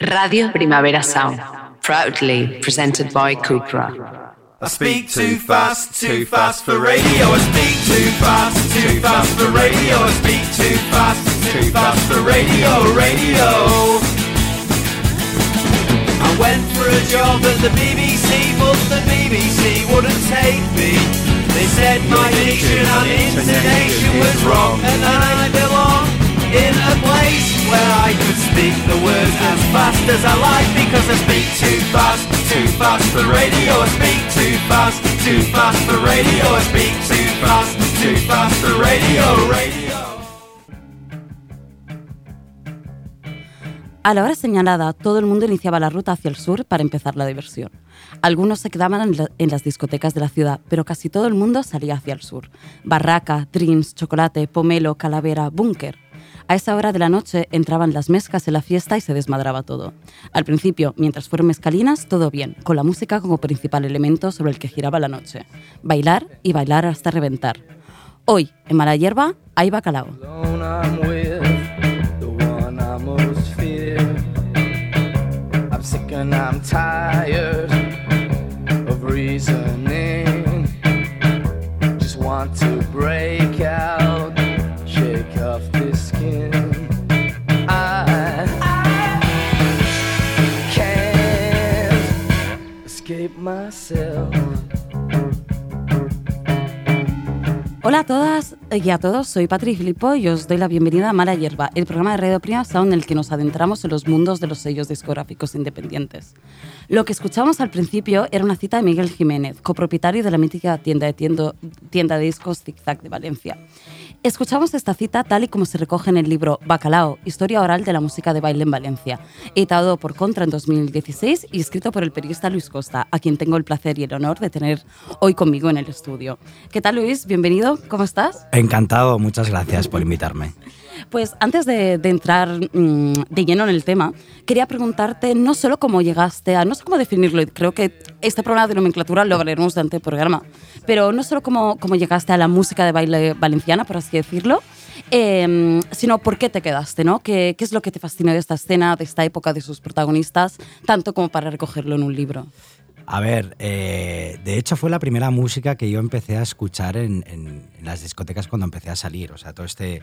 Radio Primavera Sound, proudly presented by Cupra. I speak too fast, too fast for radio. I speak too fast, too fast for radio. I speak too fast, too fast for radio, radio. I went for a job at the BBC, but the BBC wouldn't take me. They said my diction and intonation was wrong, and I belong in a place where I could speak the words as fast as I like because I speak too fast, too fast for radio. I speak too fast, too fast for radio. I speak too fast, too fast for radio, radio. A la hora señalada, todo el mundo iniciaba la ruta hacia el sur para empezar la diversión. Algunos se quedaban en, la- en las discotecas de la ciudad, pero casi todo el mundo salía hacia el sur. Barraca, drinks, chocolate, pomelo, calavera, búnker. A esa hora de la noche entraban las mezcas en la fiesta y se desmadraba todo. Al principio, mientras fueron mezcalinas, todo bien, con la música como principal elemento sobre el que giraba la noche. Bailar y bailar hasta reventar. Hoy, en Mala Hierba, hay bacalao. Hola a todas y a todos, soy Patri Filippo y os doy la bienvenida a Mala Hierba, el programa de Radio Prima Sound en el que nos adentramos en los mundos de los sellos discográficos independientes. Lo que escuchamos al principio era una cita de Miguel Jiménez, copropietario de la mítica tienda de, tienda de discos Zig Zag de Valencia. Escuchamos esta cita tal y como se recoge en el libro Bacalao, Historia Oral de la Música de Baile en Valencia, editado por Contra en 2016 y escrito por el periodista Luis Costa, a quien tengo el placer y el honor de tener hoy conmigo en el estudio. ¿Qué tal Luis? Bienvenido, ¿cómo estás? Encantado, muchas gracias por invitarme. Pues antes de, de entrar mm, de lleno en el tema, quería preguntarte no solo cómo llegaste a, no sé cómo definirlo, creo que este problema de nomenclatura lo hablaremos durante el programa, pero no solo cómo, cómo llegaste a la música de baile valenciana, por así decirlo, eh, sino por qué te quedaste, ¿no? ¿Qué, ¿Qué es lo que te fascinó de esta escena, de esta época, de sus protagonistas, tanto como para recogerlo en un libro? A ver, eh, de hecho fue la primera música que yo empecé a escuchar en, en- en las discotecas cuando empecé a salir. O sea, todo este,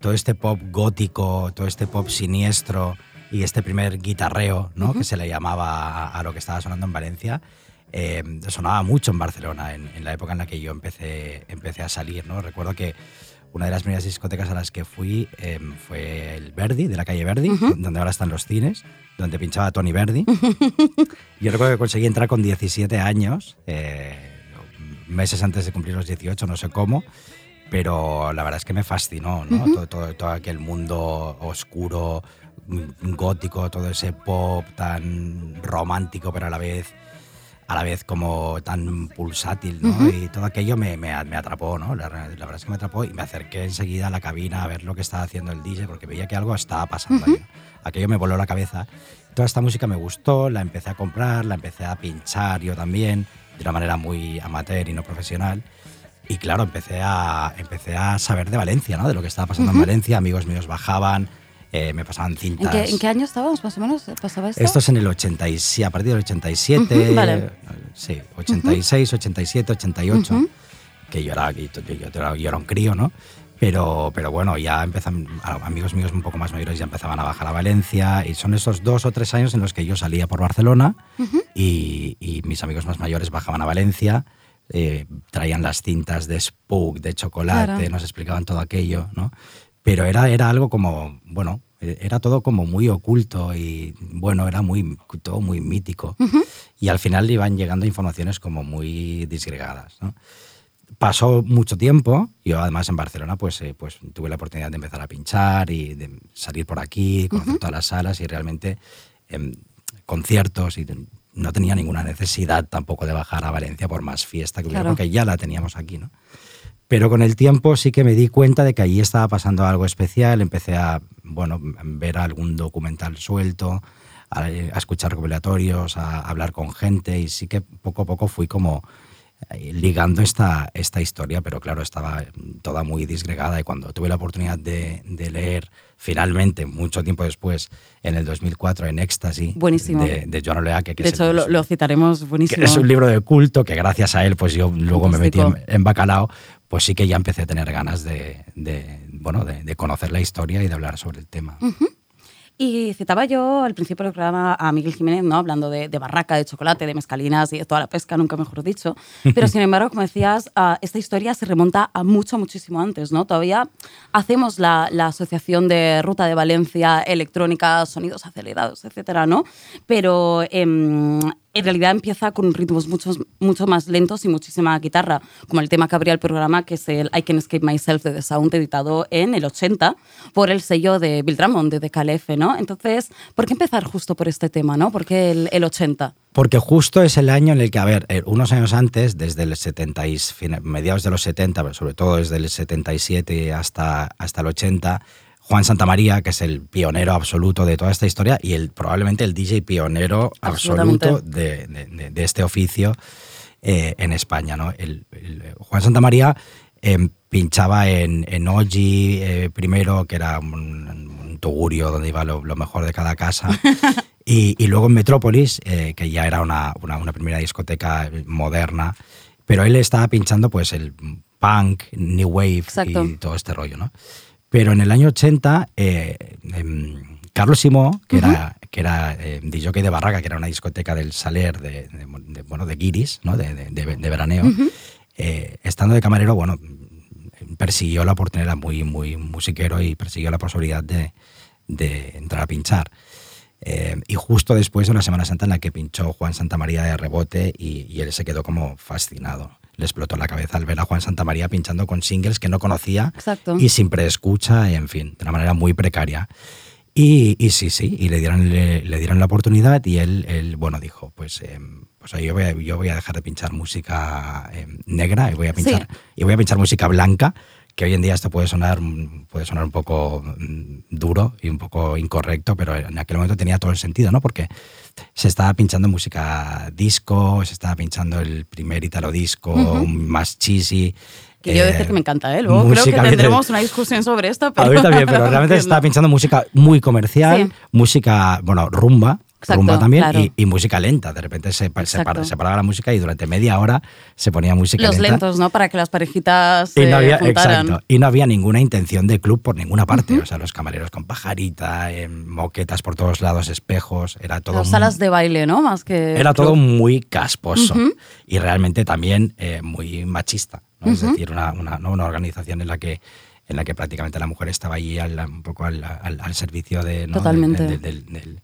todo este pop gótico, todo este pop siniestro y este primer guitarreo, ¿no? Que se le llamaba a, a lo que estaba sonando en Valencia. Eh, sonaba mucho en Barcelona en, en la época en la que yo empecé, empecé a salir, ¿no? Recuerdo que una de las primeras discotecas a las que fui eh, fue el Verdi, de la calle Verdi, donde ahora están los cines, donde pinchaba Tony Verdi. Yo recuerdo que conseguí entrar con 17 años, eh, meses antes de cumplir los 18, no sé cómo, pero la verdad es que me fascinó, ¿no? todo, todo, todo aquel mundo oscuro, gótico, todo ese pop tan romántico, pero a la vez a la vez como tan pulsátil, ¿no? Y todo aquello me, me, me atrapó, ¿no? La, la verdad es que me atrapó y me acerqué enseguida a la cabina a ver lo que estaba haciendo el DJ porque veía que algo estaba pasando ahí. Aquello me voló la cabeza. Toda esta música me gustó, la empecé a comprar, la empecé a pinchar yo también, de una manera muy amateur y no profesional. Y claro, empecé a, empecé a saber de Valencia, ¿no? De lo que estaba pasando en Valencia. Amigos míos bajaban, eh, me pasaban ¿En cintas. qué, en qué año estábamos más o menos? ¿Pasaba esto? Esto es en el 87, a partir del 87, Ujú, vale. sí, 86, 87, 88, que yo era, yo, yo era, yo era un crío, ¿no? Pero, pero bueno, ya empezan, amigos míos un poco más mayores ya empezaban a bajar a Valencia y son esos dos o tres años en los que yo salía por Barcelona y, y mis amigos más mayores bajaban a Valencia, eh, traían las cintas de Spook, de chocolate, Claro. nos explicaban todo aquello, ¿no? Pero era, era algo como, bueno, eh, era todo como muy oculto y bueno, era muy, todo muy mítico. Y al final iban llegando informaciones como muy disgregadas, ¿no? Pasó mucho tiempo, yo además en Barcelona pues, eh, pues tuve la oportunidad de empezar a pinchar y de salir por aquí, conocer todas las salas y realmente em, conciertos y no tenía ninguna necesidad tampoco de bajar a Valencia por más fiesta que hubiera, Claro. porque ya la teníamos aquí, ¿no? Pero con el tiempo sí que me di cuenta de que allí estaba pasando algo especial. Empecé a bueno, ver algún documental suelto, a, a escuchar recopilatorios, a hablar con gente y sí que poco a poco fui como eh, ligando esta, esta historia, pero claro, estaba toda muy disgregada y cuando tuve la oportunidad de, de leer finalmente, mucho tiempo después, en el 2004, en Éxtasis, Buenísimo. de, de Joan Oleaque, que, De hecho, el- lo, lo citaremos que buenísimo. es un libro de culto que gracias a él, pues yo luego me metí en, Fantástico. en Bacalao, pues sí que ya empecé a tener ganas de, de, bueno, de, de conocer la historia y de hablar sobre el tema. Y citaba yo al principio del programa a Miguel Jiménez, ¿no? hablando de, de barraca, de chocolate, de mezcalinas y de toda la pesca, nunca mejor dicho. Pero sin embargo, como decías, ah, esta historia se remonta a mucho, muchísimo antes. ¿no? Todavía hacemos la, la asociación de Ruta de Valencia, electrónica, sonidos acelerados, etcétera, ¿no? Pero em, en realidad empieza con ritmos mucho, mucho más lentos y muchísima guitarra, como el tema que abría el programa, que es el I Can Escape Myself de The Sound, editado en el 80 por el sello de Bill Drummond, de DKLF, ¿no? Entonces, ¿por qué empezar justo por este tema, ¿no? ¿Por qué el, el 80? Porque justo es el año en el que, a ver, eh, unos años antes, desde el 70 y mediados de los 70, pero sobre todo desde el 77 hasta, hasta el 80, Juan Santamaría, que es el pionero absoluto de toda esta historia y el, probablemente el DJ pionero absoluto de, de- de- de este oficio eh, en España. ¿no? El, el- Juan Santamaría eh, pinchaba en, en Oji eh, primero, que era un, un tugurio donde iba lo, lo mejor de cada casa. Y, y luego en Metrópolis, eh, que ya era una, una- una primera discoteca moderna, pero él estaba pinchando pues el punk, new wave Exacto. y todo este rollo, ¿no? Pero en el año 80, eh, em, Carlos Simó, que era, que era eh, DJ de Barraca, que era una discoteca del Saler, de, de- de, bueno, de guiris, ¿no? de, de- de- de veraneo, eh, estando de camarero, bueno, persiguió la oportunidad, era muy, muy musiquero y persiguió la posibilidad de, de entrar a pinchar. Eh, y justo después de una Semana Santa en la que pinchó Juan Santamaría de rebote y, y él se quedó como fascinado. Le explotó la cabeza al ver a Juan Santamaría pinchando con singles que no conocía Exacto. y sin preescucha, en fin, de una manera muy precaria. Y, y sí, sí, y le dieron, le, le dieron la oportunidad y él, él bueno, dijo, pues, eh, pues yo, voy a, yo voy a dejar de pinchar música eh, negra y voy a pinchar, y voy a pinchar música blanca, que hoy en día esto puede sonar, puede sonar un poco mm, duro y un poco incorrecto, pero en aquel momento tenía todo el sentido, ¿no? Porque se estaba pinchando música disco, se estaba pinchando el primer italo disco, más cheesy. Que yo eh, decir que me encanta, ¿eh? Luego creo que tendremos una discusión sobre esto, pero... a mí también, pero realmente se estaba entiendo. pinchando música muy comercial, Sí. música, bueno, rumba, Exacto, rumba también, claro. y, y música lenta. De repente se, paraba la música y durante media hora se ponía música Los lenta. lentos, ¿no? Para que las parejitas Y no, había, exacto, y no había ninguna intención de club por ninguna parte. O sea, los camareros con pajarita, eh, moquetas por todos lados, espejos, era todo Las muy- salas de baile, ¿no? Más que... era todo muy casposo y realmente también eh, muy machista. ¿no? Es decir, una, una, ¿no? una organización en la que en la que prácticamente la mujer estaba allí al- un poco al, al- al servicio de, ¿no? Totalmente. del, del- del- del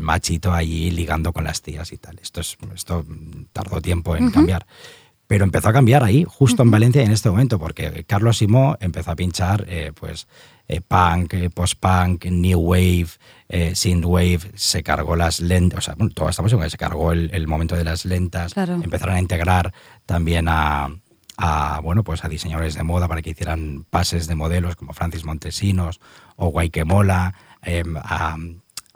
machito allí ligando con las tías y tal. Esto, es, esto tardó tiempo en cambiar. Pero empezó a cambiar ahí, justo en Valencia en este momento, porque Carlos Simó empezó a pinchar eh, pues, eh, punk, eh, post-punk, new wave, synthwave, se cargó las lentas, o sea, bueno, toda esta música se cargó el, el momento de las lentas, Claro. empezaron a integrar también a, a, bueno, pues a diseñadores de moda para que hicieran pases de modelos como Francis Montesinos o Guayquemola, eh, a,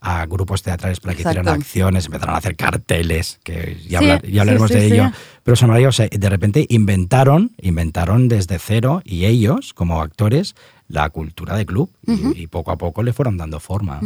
a grupos teatrales para que hicieran acciones, empezaron a hacer carteles, que ya, Sí, hablar- ya hablaremos sí, sí, de ello. Pero San María, o sea, de repente inventaron, inventaron desde cero y ellos, como actores, la cultura de club y- y, poco a poco le fueron dando forma.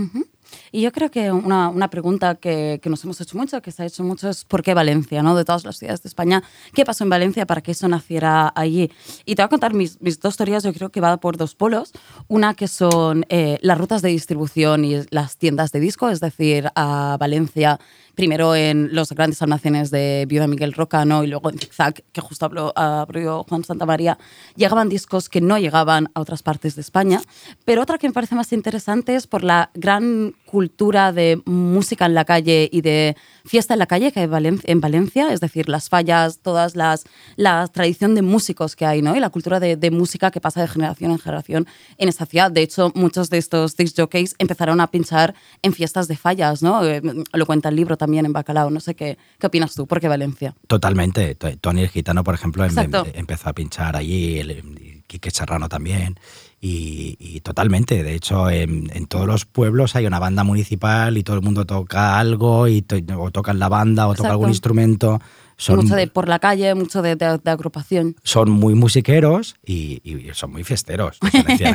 Y yo creo que una, una pregunta que, que nos hemos hecho mucho, que se ha hecho mucho, es ¿por qué Valencia? ¿no? De todas las ciudades de España, ¿qué pasó en Valencia para que eso naciera allí? Y te voy a contar mis, mis dos teorías, yo creo que va por dos polos. Una que son eh, las rutas de distribución y las tiendas de disco, es decir, a Valencia, primero en los grandes almacenes de Viuda Miguel Roca ¿no? y luego en Zigzag, que justo habló, abrió Juan Santamaría, llegaban discos que no llegaban a otras partes de España. Pero otra que me parece más interesante es por la gran de música en la calle y de fiesta en la calle que hay en Valencia, es decir, las fallas, todas las la tradición de músicos que hay, ¿no? Y la cultura de, de música que pasa de generación en generación en esta ciudad. De hecho, muchos de estos disc jockeys empezaron a pinchar en fiestas de fallas, ¿no? Eh, Lo cuenta el libro también en Bacalao. No sé qué, qué opinas tú, ¿por qué Valencia? Totalmente. Tony el Gitano, por ejemplo, em- em- empezó a pinchar allí, el, y Quique Serrano también. Y, y totalmente, de hecho, en, en todos los pueblos hay una banda municipal y todo el mundo toca algo, y to- o tocan la banda, o toca Exacto. algún instrumento. Son, mucho de por la calle, mucho de, de- de agrupación. son muy musiqueros y, y son muy fiesteros.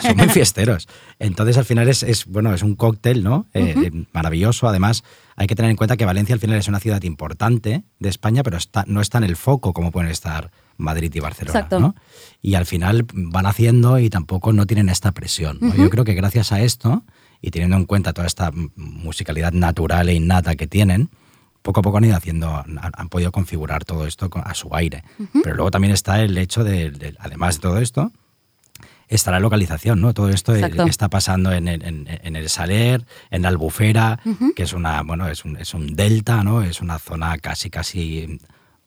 son muy fiesteros. Entonces, al final es, es, bueno, es un cóctel, ¿no? Eh, eh, maravilloso. Además, hay que tener en cuenta que Valencia al final es una ciudad importante de España, pero está, no está en el foco como pueden estar Madrid y Barcelona. Exacto. ¿no? Y al final van haciendo y tampoco no tienen esta presión. ¿no? Yo creo que gracias a esto y teniendo en cuenta toda esta musicalidad natural e innata que tienen, poco a poco han ido haciendo, han, han podido configurar todo esto a su aire. Pero luego también está el hecho de, de- además de todo esto, está la localización, ¿no? Todo esto Exacto. está pasando en el, en, en el Saler, en la Albufera, que es una, bueno, es un, es un delta, ¿no? Es una zona casi, casi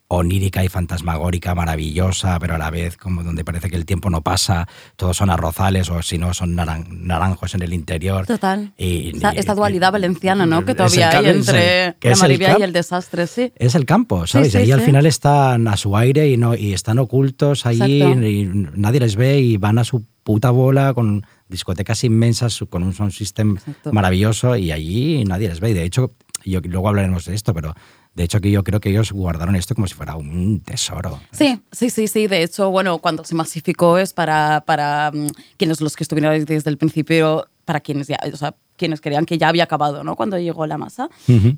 onírica y fantasmagórica, maravillosa, pero a la vez como donde parece que el tiempo no pasa, todos son arrozales o si no son naran- naranjos en el interior. Total. Y- esta, y- esta y- dualidad valenciana, ¿no? Que todavía hay entre la el maravilla y el desastre, sí. es el campo, ¿sabes? sí, ahí al sí. final están a su aire y no y están ocultos allí Exacto. y nadie les ve y van a su puta bola con discotecas inmensas, con un sound system Exacto. maravilloso y allí nadie les ve. Y de hecho, yo, luego hablaremos de esto, pero de hecho que yo creo que ellos guardaron esto como si fuera un tesoro. Sí, sí, sí, sí. De hecho, bueno, cuando se masificó es para, para mm, quienes los que estuvieron desde el principio, para quienes ya, o sea, quienes creían que ya había acabado, ¿no? Cuando llegó la masa.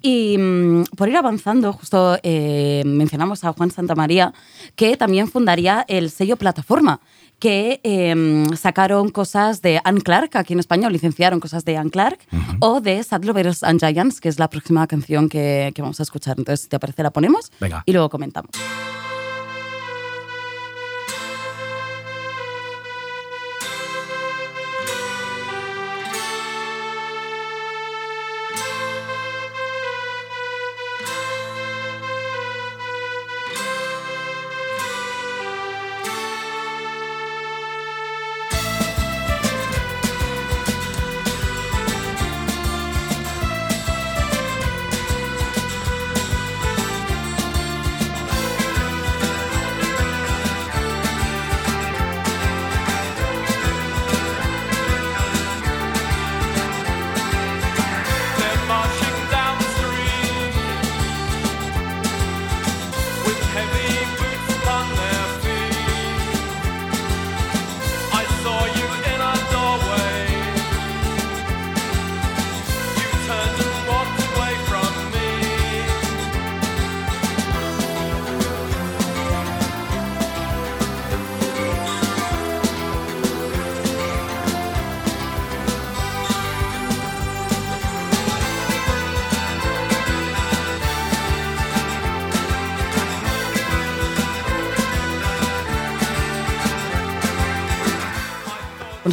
Y mm, por ir avanzando, justo eh, mencionamos a Juan Santamaría, que también fundaría el sello Plataforma, que eh, sacaron cosas de Anne Clark, aquí en español licenciaron cosas de Anne Clark, o de Sad Lovers and Giants, que es la próxima canción que, que vamos a escuchar. Entonces, si te parece, la ponemos Venga. y luego comentamos.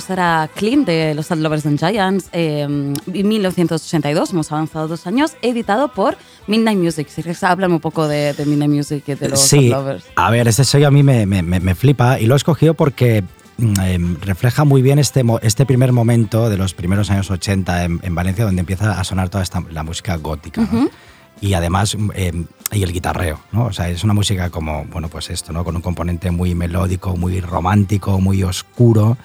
Era Clean de los Sad Lovers and Giants, eh, en 1982, hemos avanzado dos años, editado por Midnight Music. Si quieres, háblame un poco de, de Midnight Music y de los Sí, Sad Lovers. a ver, este sello a mí me, me- me- me flipa y lo he escogido porque em, refleja muy bien este, este primer momento de los primeros años 80 en, en Valencia, donde empieza a sonar toda esta, la música gótica. ¿no? Y además, em, y el guitarreo, ¿no? O sea, es una música como, bueno, pues esto, ¿no? Con un componente muy melódico, muy romántico, muy oscuro,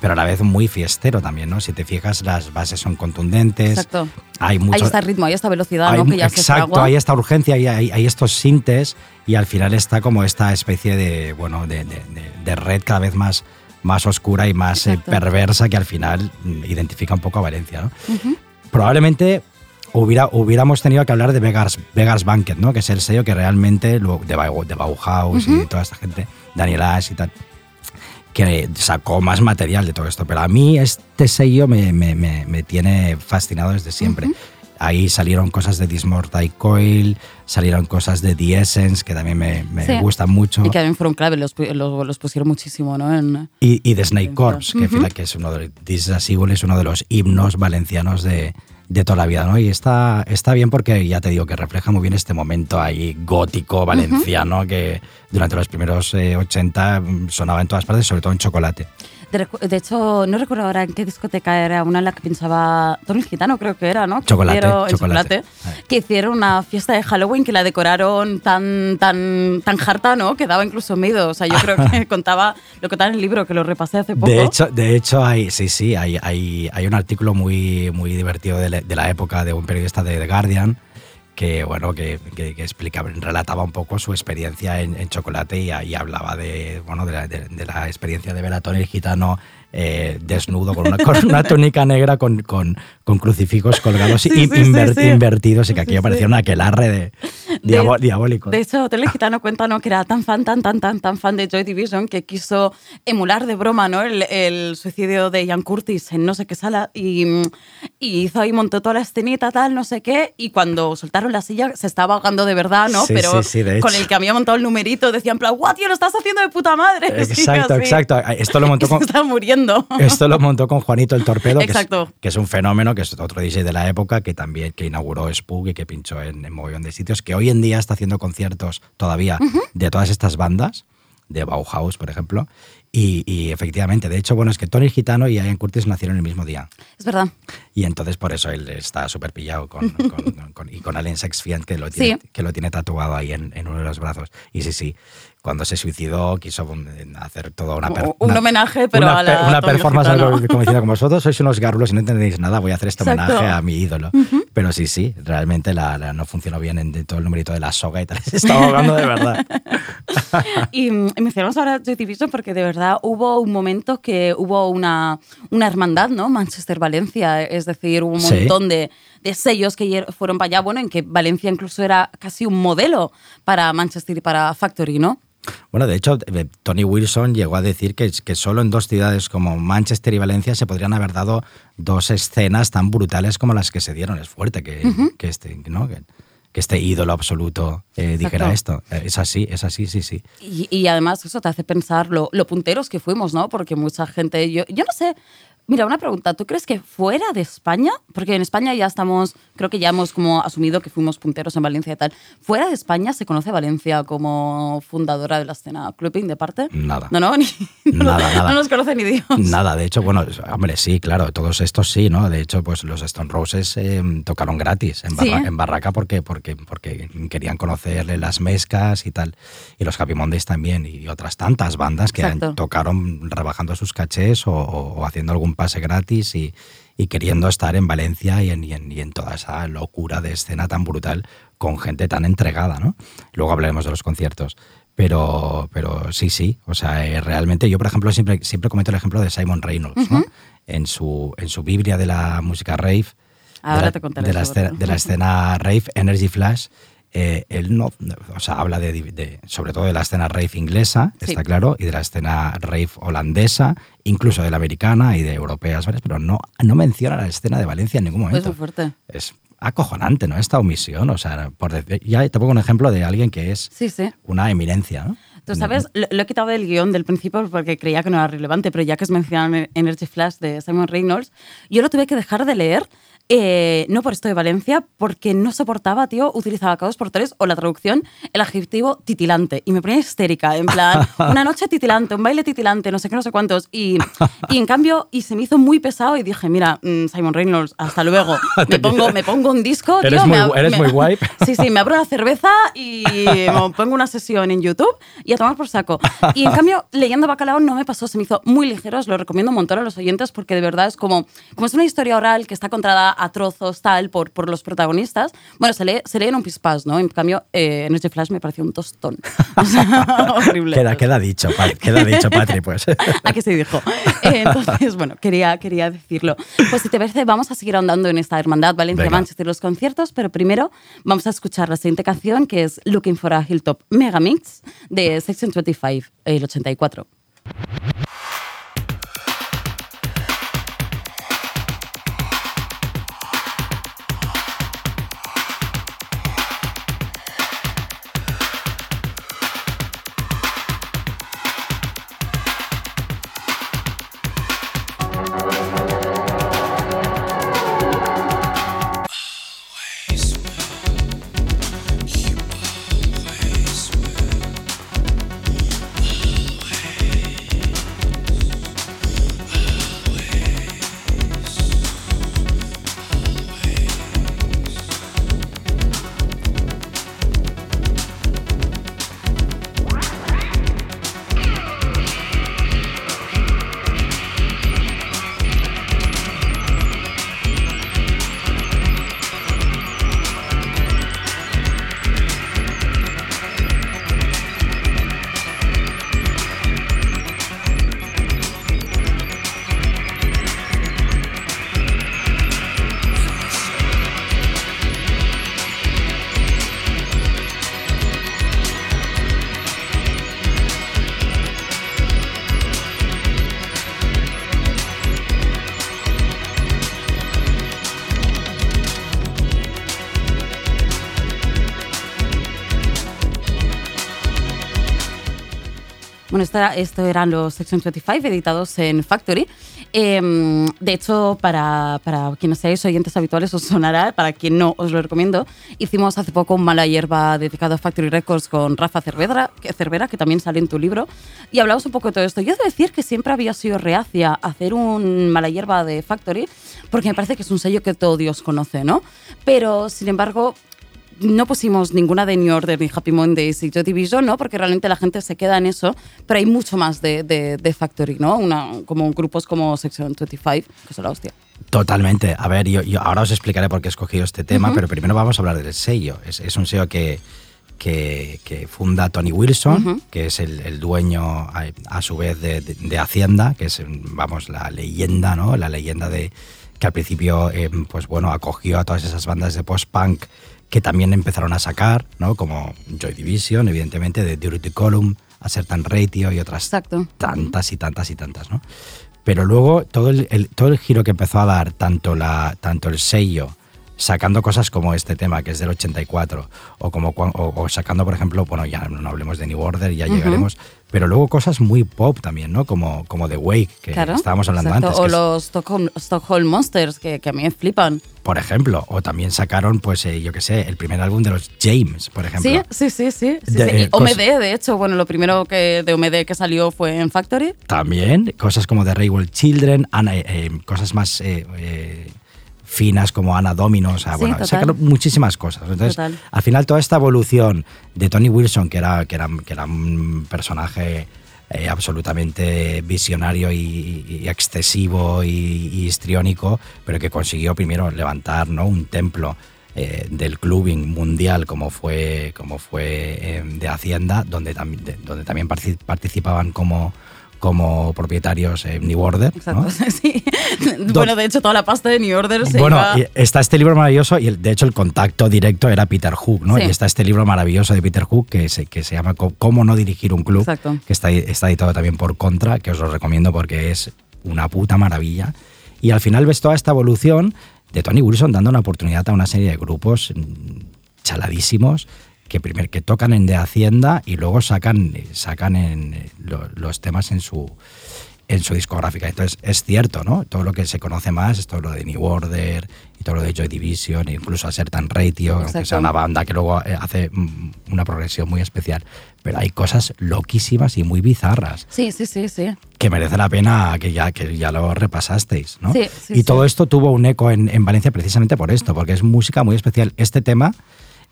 pero a la vez muy fiestero también, ¿no? Si te fijas, las bases son contundentes. Exacto. Hay mucho, Ahí está ritmo, ahí está velocidad, hay ¿no? Que ya exacto, hay esta urgencia, hay, hay estos sintes y al final está como esta especie de, bueno, de, de- de- red cada vez más, más oscura y más eh, perversa que al final mm, identifica un poco a Valencia. ¿no? Probablemente hubiera, hubiéramos tenido que hablar de Vegas, Vegas Banquet, ¿no? que es el sello que realmente, de, de Bauhaus y toda esta gente, Daniel Ash y tal, que sacó más material de todo esto. Pero a mí este sello me, me- me- me tiene fascinado desde siempre. Ahí salieron cosas de Dismortal Coil, salieron cosas de The Essence, que también me, me Sí. gustan mucho. Y que también fueron clave, los, los, los pusieron muchísimo, ¿no? En, Y, y de Snake Corps, que, Ujú. fila- que es uno de es uno de los himnos valencianos de, de toda la vida, ¿no? Y está, está bien porque ya te digo que refleja muy bien este momento ahí gótico valenciano que durante los primeros eh, 80 sonaba en todas partes, sobre todo en chocolate. De, de hecho, no recuerdo ahora en qué discoteca era, una en la que pinchaba Tony Gitano, creo que era, ¿no? Que Chocolate, hicieron- en chocolate. que hicieron una fiesta de Halloween que la decoraron tan, tan, tan harta, ¿no? Que daba incluso miedo. O sea, yo creo que contaba, lo contaba en el libro, que lo repasé hace poco. De hecho, de hecho hay, sí, sí, hay, hay, hay un artículo muy, muy divertido de la, de la época de un periodista de The Guardian que bueno que, que, que explicaba, relataba un poco su experiencia en, en chocolate y, y, hablaba de bueno de la, de, de la experiencia de ver a Tony el gitano eh, desnudo con una, con una, túnica negra con, con, con crucifijos colgados Sí, y sí, inver- sí, sí. invertidos y que aquello parecía sí. un aquelarre de, diabo- diabólico. De hecho, Hotel Gitano cuenta ¿no? que era tan fan, tan, tan, tan, tan fan de Joy Division que quiso emular de broma ¿no? el, el suicidio de Ian Curtis en no sé qué sala y, y hizo ahí, montó toda la escenita, tal, no sé qué, y cuando soltaron la silla se estaba ahogando de verdad, ¿no? Sí, Pero sí, sí, con el que había montado el numerito decía en plan, ¡guau, tío, lo estás haciendo de puta madre! Exacto, exacto. Esto lo montó con, está muriendo. Esto lo montó con Juanito el Torpedo, que es, que es un fenómeno, que es otro DJ de la época, que también que inauguró Spook y que pinchó en, en mogollón de sitios, que hoy en día está haciendo conciertos todavía de todas estas bandas, de Bauhaus, por ejemplo. Y, y efectivamente, de hecho, bueno, es que Tony Gitano y Ian Curtis nacieron el mismo día. Es verdad. Y entonces por eso él está súper pillado con, con- con- y con Allen Sexfield, que lo tiene, Sí. que lo tiene tatuado ahí en, en uno de los brazos. Y sí, sí, cuando se suicidó quiso um, hacer toda una... Un una- homenaje, pero una, a la una performance como diciendo, como vosotros sois unos garrulos y no entendéis nada, voy a hacer este Exacto. homenaje a mi ídolo. Pero sí, sí, realmente la, la- no funcionó bien en todo el numerito de la soga y tal. Se estaba ahogando de verdad. Y mm, mencionamos ahora Joy Division porque de verdad hubo un momento que hubo una, una hermandad, ¿no? Manchester-Valencia, es decir, hubo un Sí. montón de, de sellos que fueron para allá, bueno, en que Valencia incluso era casi un modelo para Manchester y para Factory, ¿no? Bueno, de hecho, eh, Tony Wilson llegó a decir que, que solo en dos ciudades como Manchester y Valencia se podrían haber dado dos escenas tan brutales como las que se dieron. Es fuerte que, que este, ¿no? que, que este ídolo absoluto eh, dijera esto. Eh, Es así, es así, sí, sí. Y, y además eso te hace pensar lo, lo punteros que fuimos, ¿no? Porque mucha gente, yo, yo no sé, mira, una pregunta, ¿tú crees que fuera de España, porque en España ya estamos, creo que ya hemos como asumido que fuimos punteros en Valencia y tal, fuera de España se conoce Valencia como fundadora de la escena clubbing de parte? Nada. No, no, ni, no, Nada, nada. no nos conoce ni Dios. Nada, de hecho, bueno, hombre, sí, claro, todos estos sí, ¿no? De hecho, pues los Stone Roses eh, tocaron gratis en, Sí. Barra- en Barraca porque, porque, porque querían conocerle las mezcas y tal. Y los Happy Mondays también, y otras tantas bandas que Exacto. tocaron rebajando sus cachés o- o haciendo algún pase gratis y, y queriendo estar en Valencia y en, y en- y en toda esa locura de escena tan brutal con gente tan entregada, ¿no? Luego hablaremos de los conciertos. Pero, pero sí, sí. O sea, eh, realmente yo, por ejemplo, siempre, siempre comento el ejemplo de Simon Reynolds, ¿no? En su, en su Biblia de la música rave, Ahora de la, te contaré de la sobre escena, todo. de la escena rave, Energy Flash, eh, él no, o sea, habla de, de- sobre todo de la escena rave inglesa, Sí. está claro, y de la escena rave holandesa, incluso de la americana y de europeas, ¿vale? pero no, no menciona la escena de Valencia en ningún Pues momento. muy fuerte. Es acojonante, ¿no? Esta omisión, o sea, por decir- ya te pongo un ejemplo de alguien que es Sí, sí. una eminencia, ¿no? Tú sabes, lo, lo he quitado del guion del principio porque creía que no era relevante, pero ya que es mencionado Energy Flash de Simon Reynolds, yo lo tuve que dejar de leer, eh, no por esto de Valencia, porque no soportaba, tío, utilizaba cada dos por tres o la traducción, el adjetivo titilante. Y me ponía histérica, en plan, una noche titilante, un baile titilante, no sé qué, no sé cuántos. Y, y en cambio, y se me hizo muy pesado y dije, mira, mm, Simon Reynolds, hasta luego. Me pongo, me pongo un disco, Eres tío, muy- me ab- eres me- muy guay. Sí, sí, me abro la cerveza y me pongo una sesión en YouTube y a tomar por saco. Y en cambio, leyendo Bacalao no me pasó, se me hizo muy ligero, os lo recomiendo un montón a los oyentes porque de verdad es como, como es una historia oral que está contada a trozos, tal, por, por los protagonistas. Bueno, se lee, se lee en un pispás, ¿no? En cambio, eh, Energy Flash me pareció un tostón. O sea, horrible. Queda, queda dicho, queda dicho, Patri, pues. ¿A qué se dijo? Eh, Entonces, bueno, quería, quería decirlo. Pues si te parece, vamos a seguir ahondando en esta hermandad. Valencia-Manchester, los conciertos, pero primero vamos a escuchar la siguiente canción que es Looking for a Hilltop Megamix de Section 25, el 84. Bueno, esto, era- esto eran los Section 25 editados en Factory. Em, de hecho, para, para quienes seáis oyentes habituales os sonará, para quien no, os lo recomiendo. Hicimos hace poco un mala hierba dedicado a Factory Records con Rafa Cervera, que, que también sale en tu libro. Y hablamos un poco de todo esto. Yo he de decir que siempre había sido reacia a hacer un mala hierba de Factory, porque me parece que es un sello que todo Dios conoce, ¿no? Pero, sin embargo, no pusimos ninguna de New Order ni Happy Mondays y Joy Division, ¿no? Porque realmente la gente se queda en eso, pero hay mucho más de, de, de Factory, ¿no? Una, como grupos como Section 25, que son la hostia. Totalmente. A ver, yo, yo ahora os explicaré por qué he escogido este tema, pero primero vamos a hablar del sello. Es, es un sello que, que, que funda Tony Wilson, que es el, el dueño a, a su vez de, de- de Hacienda, que es, vamos, la leyenda, ¿no? La leyenda de que al principio, eh, pues bueno, acogió a todas esas bandas de post-punk que también empezaron a sacar, ¿no? Como Joy Division, evidentemente, de Dirty Column, a Certain Ratio y otras Exacto. tantas y tantas y tantas, ¿no? Pero luego todo el, el- todo el giro que empezó a dar tanto, la, tanto el sello, sacando cosas como este tema, que es del 84, o, como, o, o sacando, por ejemplo, bueno, ya no hablemos de New Order, ya llegaremos, pero luego cosas muy pop también, ¿no? Como, como The Wake, que Claro. estábamos hablando exacto. antes. O que es- los Stockholm, Stockholm Monsters, que, que a mí me flipan. por ejemplo, o también sacaron, pues, eh, yo qué sé, el primer álbum de los James, por ejemplo. Sí, sí, sí, sí. sí, De- sí. Y eh, cos- OMD, de hecho, bueno, lo primero que de OMD que salió fue en Factory. También cosas como The Railway Children, eh, eh, cosas más eh, finas como Ana Domino, o sea, Sí, bueno, sacaron muchísimas cosas. Entonces, Total. al final toda esta evolución de Tony Wilson, que era, que era, que era un personaje eh, absolutamente visionario y, y excesivo y, y histriónico, pero que consiguió primero levantar ¿no? un templo eh, del clubbing mundial como fue, como fue eh, de Hacienda, donde, de- donde también partici- participaban como, como propietarios eh, New Order. Exacto, ¿no? sí. bueno, de hecho, toda la pasta de New Order se Bueno, iba- está este libro maravilloso y el- de hecho el contacto directo era Peter Hook, ¿no? Sí. Y está este libro maravilloso de Peter Hook que se, que se llama Cómo no dirigir un club, Exacto. que está, está editado también por Contra, que os lo recomiendo porque es una puta maravilla. Y al final ves toda esta evolución de Tony Wilson dando una oportunidad a una serie de grupos mm, chaladísimos que primero que tocan en de Hacienda y luego sacan sacan en lo- los temas en su en su discográfica. Entonces, es cierto, ¿no? Todo lo que se conoce más es todo lo de New Order y todo lo de Joy Division, e incluso a Certain Ratio, aunque sea una banda que luego eh, hace mm, una progresión muy especial. Pero hay cosas loquísimas y muy bizarras Sí, sí, sí, sí. que merece la pena que ya, que ya lo repasasteis, ¿no? Sí, sí, y sí. todo esto tuvo un eco en, en Valencia precisamente por esto, porque es música muy especial. Este tema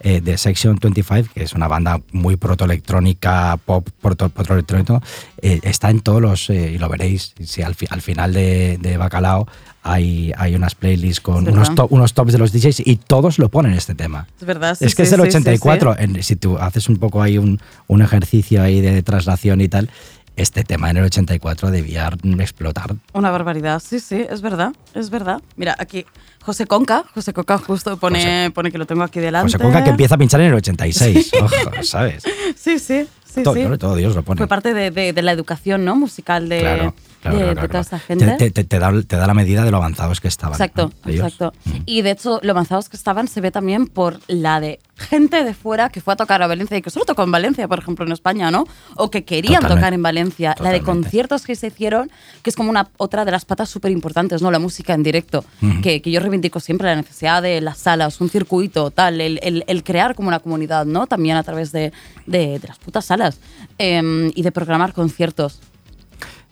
eh, de Section 25, que es una banda muy protoelectrónica, pop proto- protoelectrónico, eh, está en todos los, eh, y lo veréis, si al, fi- al final de, de Bacalao hay, hay unas playlists con unos, to- unos tops de los DJs y todos lo ponen este tema. Es verdad. sí, es que sí, es sí, 84. sí. en- si tú haces un poco ahí un, un ejercicio ahí de traslación y tal, este tema en el 84 debía explotar. Una barbaridad, sí, sí, es verdad, es verdad. Mira, aquí José Conca, José Conca justo pone, José- pone que lo tengo aquí delante. José Conca que empieza a pinchar en el 86, ojo, ¿sabes? Sí, sí, sí, todo, sí. todo Dios lo pone. Fue parte de, de- de la educación ¿no? musical de, Claro, claro, de, claro, de toda esta Te- gente. Te, te- te da, te da la medida de lo avanzados que estaban. Exacto, exacto. Mm. Y de hecho, lo avanzados que estaban se ve también por la de gente de fuera que fue a tocar a Valencia y que solo tocó en Valencia, por ejemplo, en España, ¿no? O que querían Totalmente. tocar en Valencia. La de Totalmente. conciertos que se hicieron, que es como una otra de las patas súper importantes, ¿no? La música en directo, Ujú. que, que yo reivindico siempre la necesidad de las salas, un circuito, tal, el, el- el crear como una comunidad, ¿no? También a través de, de- de las putas salas em, y de programar conciertos.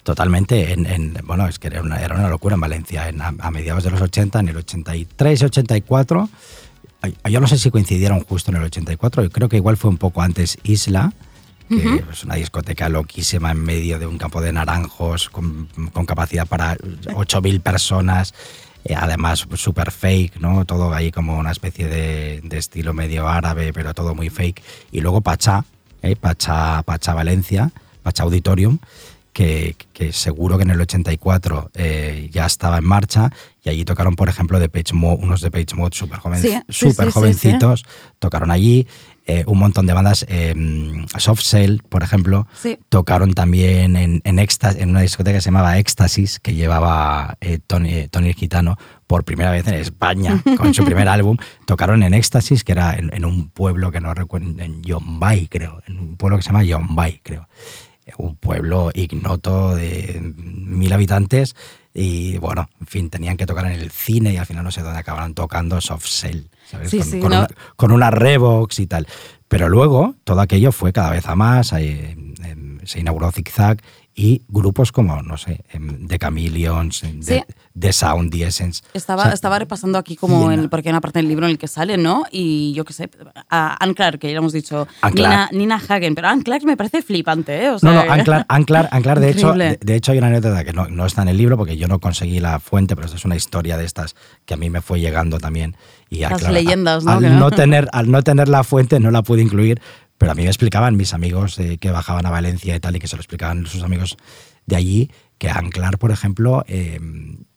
Totalmente. En, en- bueno, es que era una, era una locura en Valencia. En- a, a mediados de los 80, en el 83 y 84. Yo no sé si coincidieron justo en el 84. Yo creo que igual fue un poco antes Isla, que es una discoteca loquísima en medio de un campo de naranjos con, con capacidad para 8.000 personas. eh, además, súper fake, ¿no? Todo ahí como una especie de, de estilo medio árabe, pero todo muy fake. Y luego Pachá, ¿eh? Pachá, Pachá Valencia, Pachá Auditorium, que, que seguro que en el 84 eh, ya estaba en marcha y allí tocaron, por ejemplo, de Mode, unos de Page Mode súper joven, Sí, sí, sí, jovencitos, tocaron allí. eh, un montón de bandas, eh, Soft Cell, por ejemplo, tocaron también en, en, en una discoteca que se llamaba Éxtasis, que llevaba eh, Tony, eh, Tony el Gitano por primera vez en España, con su primer álbum. Tocaron en Éxtasis, que era en, en un pueblo que no recuerdo, en Yombay, creo, en un pueblo que se llama Yombay, creo un pueblo ignoto de mil habitantes y bueno, en fin, tenían que tocar en el cine y al final no sé dónde acabaron tocando Soft Cell, ¿sabes? Sí, con, sí, con no. una, con una Revox y tal. Pero luego todo aquello fue cada vez a más, ahí, em, se inauguró Zigzag y grupos como, no sé, em, The Chameleons, em, Sí. The, The Sound, The Essence. Estaba, O sea, estaba repasando aquí como el, porque hay una parte del libro en el que sale, ¿no? Y yo qué sé, a Anne Clark, que ya lo hemos dicho, Anne Nina, Clark. Nina Hagen, pero Anne Clark me parece flipante, ¿eh? O sea, No, no, Anclar, Anclar, Anclar de hecho, de, de hecho hay una anécdota que no, no está en el libro porque yo no conseguí la fuente, pero esta es una historia de estas que a mí me fue llegando también. Y Las Anclar, a- leyendas, ¿no? Al no- tener, al no tener la fuente no la pude incluir, pero a mí me explicaban mis amigos eh, que bajaban a Valencia y tal y que se lo explicaban sus amigos de allí, que Anclar, por ejemplo, eh,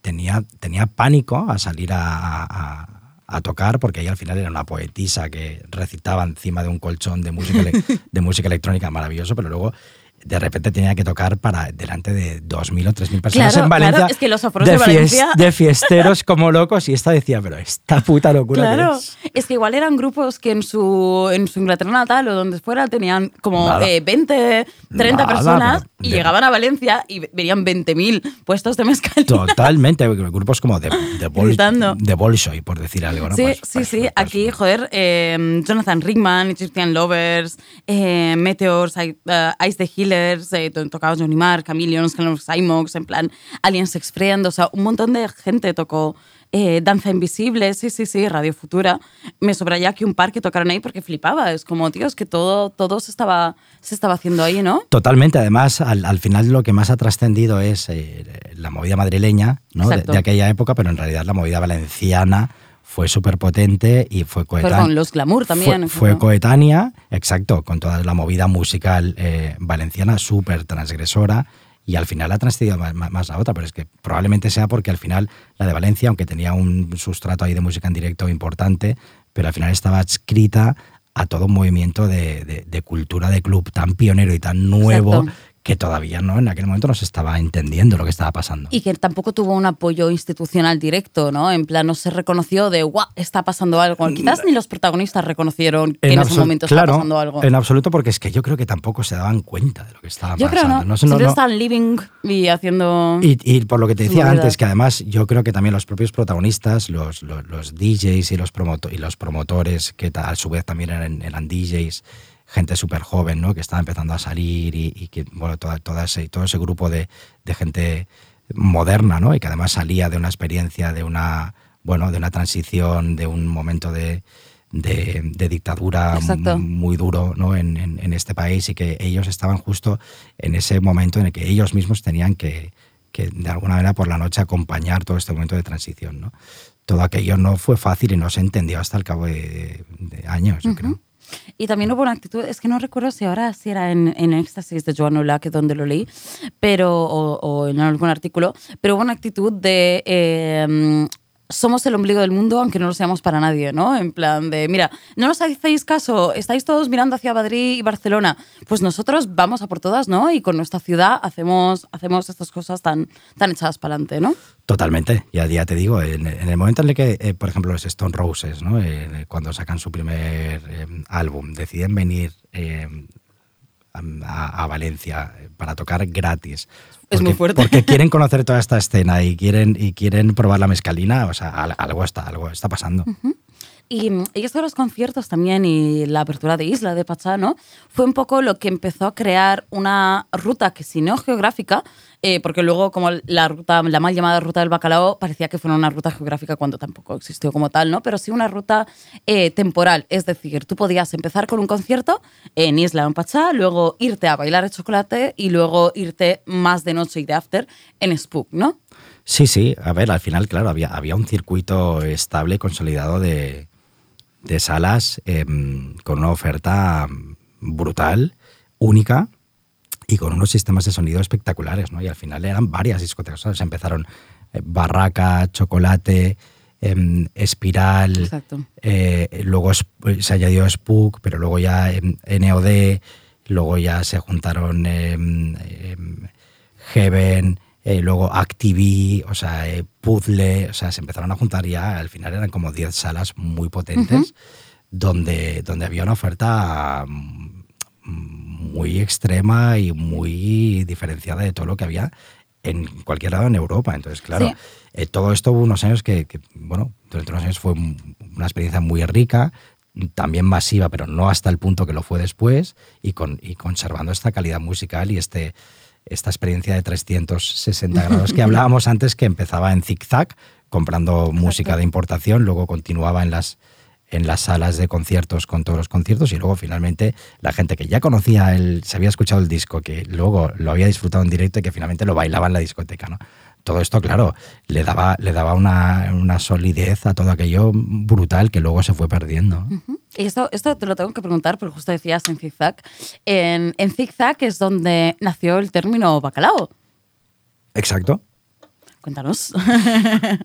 tenía, tenía pánico a salir a, a- a tocar porque ella al final era una poetisa que recitaba encima de un colchón de música, de música electrónica maravilloso, pero luego de repente tenía que tocar para delante de 2.000 o 3.000 personas Claro, en Valencia. claro, es que los de fies- Valencia- de fiesteros como locos y esta decía, pero esta puta locura que Claro, es. es que igual eran grupos que en su, en su Inglaterra natal o donde fuera tenían como eh, 20, 30 Nada, personas y de- llegaban a Valencia y venían 20.000 puestos de mezcal. Totalmente, grupos como de, de, Bol, de Bolshoi, por decir algo. ¿no? Sí, Pues- sí, pues- sí. pues- Aquí, joder, eh, Jonathan Rickman, Egyptian Lovers, eh, Meteors, eh, Ice the Healers, eh, to- tocaba Johnny Marr, Chameleons, Cymox, en plan Alien Sex Friend, o sea, un montón de gente tocó eh, Danza Invisible, sí, sí, sí, Radio Futura. Me sobra ya que un par que tocaron ahí porque flipaba. Es como, tío, es que todo, todo se, estaba, se estaba haciendo ahí, ¿no? Totalmente, además, al, al final lo que más ha trascendido es eh, la movida madrileña ¿no? de, de aquella época, pero en realidad la movida valenciana fue súper potente y fue coetánea. con los glamour también. Fue, coetánea, exacto, con toda la movida musical eh, valenciana súper transgresora y al final ha trascendido más, más- más la otra, pero es que probablemente sea porque al final la de Valencia, aunque tenía un sustrato ahí de música en directo importante, pero al final estaba adscrita a todo un movimiento de, de- de cultura de club tan pionero y tan nuevo Exacto. Que todavía no en aquel momento no se estaba entendiendo lo que estaba pasando. Y que tampoco tuvo un apoyo institucional directo, ¿no? En plan, no se reconoció de, guau, está pasando algo. Quizás ni los protagonistas reconocieron que en, ese absolu- momento claro, estaba pasando algo. En absoluto, porque es que yo creo que tampoco se daban cuenta de lo que estaba Yo creo pasando. no. sé, no- Siempre no- estaban living y haciendo... Y, y por lo que te decía antes, que además yo creo que también los propios protagonistas, los, los, los DJs y los, y los promotores, que a su vez también eran, eran DJs, gente súper joven, ¿no? que estaba empezando a salir y, y que, bueno, toda, toda ese, todo ese grupo de, de gente moderna, ¿no? y que además salía de una experiencia, de una, bueno, de una transición, de un momento de, de, de dictadura Exacto. muy duro ¿no? en, en- en este país y que ellos estaban justo en ese momento en el que ellos mismos tenían que, que de alguna manera por la noche acompañar todo este momento de transición. ¿no? Todo aquello no fue fácil y no se entendió hasta el cabo de, de años, yo creo. Y también hubo una actitud, es que no recuerdo si ahora si era en, en Éxtasis de Joan Olac, donde lo leí, pero, o, en algún artículo, pero hubo una actitud de eh, somos el ombligo del mundo, aunque no lo seamos para nadie, ¿no? En plan de, mira, no nos hacéis caso, estáis todos mirando hacia Madrid y Barcelona, pues nosotros vamos a por todas, ¿no? Y con nuestra ciudad hacemos, hacemos estas cosas tan, tan echadas para adelante, ¿no? Totalmente, ya, ya te digo, en, el momento en el que, eh, por ejemplo, los Stone Roses, ¿no? Eh, cuando sacan su primer eh, álbum, deciden venir a, Valencia para tocar gratis. Es muy Porque- fuerte. Porque quieren conocer toda esta escena y quieren, y quieren probar la mezcalina, o sea, al- algo está, algo está pasando. Y, y esto de los conciertos también y la apertura de Isla de Pachá, ¿no? Fue un poco lo que empezó a crear una ruta que si no geográfica, eh, porque luego como la ruta, la mal llamada ruta del bacalao parecía que fuera una ruta geográfica cuando tampoco existió como tal, ¿no? Pero sí una ruta eh, temporal, es decir, tú podías empezar con un concierto en Isla en Pachá, luego irte a bailar el chocolate y luego irte más de noche y de after en Spook, ¿no? Sí, sí, a ver, al final, claro, había, había un circuito estable y consolidado de, de salas em, con una oferta brutal, única y con unos sistemas de sonido espectaculares, ¿no? Y al final eran varias discotecas, ¿sabes? Empezaron eh, Barraca, Chocolate, em, Espiral, Exacto. eh, luego se añadió Spook, pero luego ya em, NOD, luego ya se juntaron em, Heaven, eh, luego Activi, o sea, eh, Puzzle, o sea, se empezaron a juntar ya, al final eran como 10 salas muy potentes, donde, donde había una oferta mm, muy extrema y muy diferenciada de todo lo que había en cualquier lado en Europa. Entonces, claro, Sí. eh, todo esto hubo unos años que, que, bueno, durante unos años fue un- una experiencia muy rica, también masiva, pero no hasta el punto que lo fue después, y, con, y conservando esta calidad musical y este, esta experiencia de 360 grados que hablábamos antes, que empezaba en zigzag, comprando música de importación, luego continuaba en las, en las salas de conciertos con todos los conciertos y luego finalmente la gente que ya conocía el, se había escuchado el disco, que luego lo había disfrutado en directo y que finalmente lo bailaba en la discoteca, ¿no? Todo esto, claro, le daba, le daba una, una solidez a todo aquello brutal que luego se fue perdiendo. Y esto, esto te lo tengo que preguntar, porque justo decías en zigzag. En, en zigzag es donde nació el término bacalao. Exacto. Cuéntanos.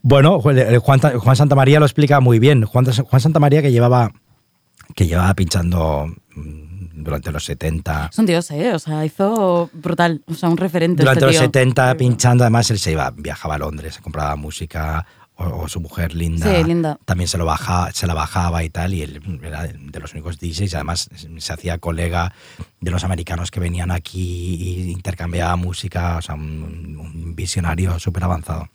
Bueno, Juan, Juan Juan Santamaría lo explica muy bien. Juan, Juan Santamaría que llevaba, que llevaba pinchando mm, durante los 70, es un dios, ¿eh? O sea, hizo brutal. O sea, un referente. durante este los tío. 70 pinchando, además él se iba, viajaba a Londres, compraba música, o, o su mujer Linda, Sí, Linda. también se, lo baja, se la bajaba y tal, y él era de los únicos DJs, además se hacía colega de los americanos que venían aquí y intercambiaba música, o sea, un, un visionario súper avanzado.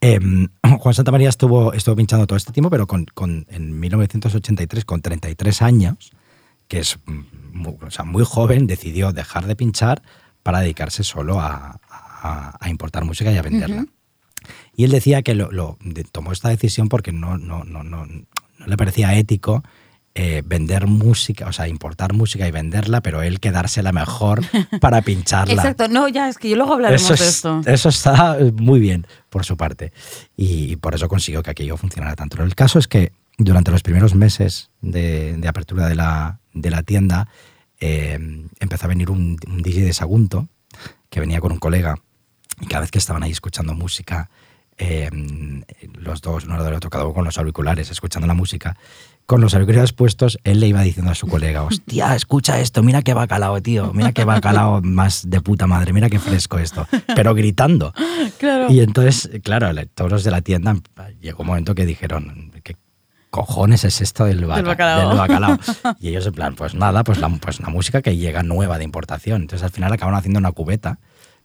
Em, Juan Santamaría estuvo, estuvo pinchando todo este tiempo, pero con, con- en 1983, con 33 años, que es muy, o sea, muy joven, decidió dejar de pinchar para dedicarse solo a, a- a importar música y a venderla. Y él decía que lo, tomó esta decisión porque no, no, no, no, no le parecía ético eh, vender música, o sea, importar música y venderla, pero él quedársela mejor para pincharla. Exacto. No, ya, es que yo luego hablaremos Eso, de es- esto. eso está muy bien por su parte. Y por eso consiguió que aquello funcionara tanto. El caso es que durante los primeros meses de, de apertura de la, de la tienda eh, empezó a venir un, un DJ de Sagunto que venía con un colega y cada vez que estaban ahí escuchando música, eh, los dos, uno del otro, cada uno con los auriculares, escuchando la música, con los auriculares puestos, él le iba diciendo a su colega, hostia, escucha esto, mira qué bacalao, tío, mira qué bacalao más de puta madre, mira qué fresco esto, pero gritando. Claro. Y entonces, claro, todos los de la tienda, llegó un momento que dijeron, ¿qué cojones es esto del, baca- Del bacalao. del bacalao? Y ellos en plan, pues nada, pues la, pues la música que llega nueva de importación. Entonces al final acabaron haciendo una cubeta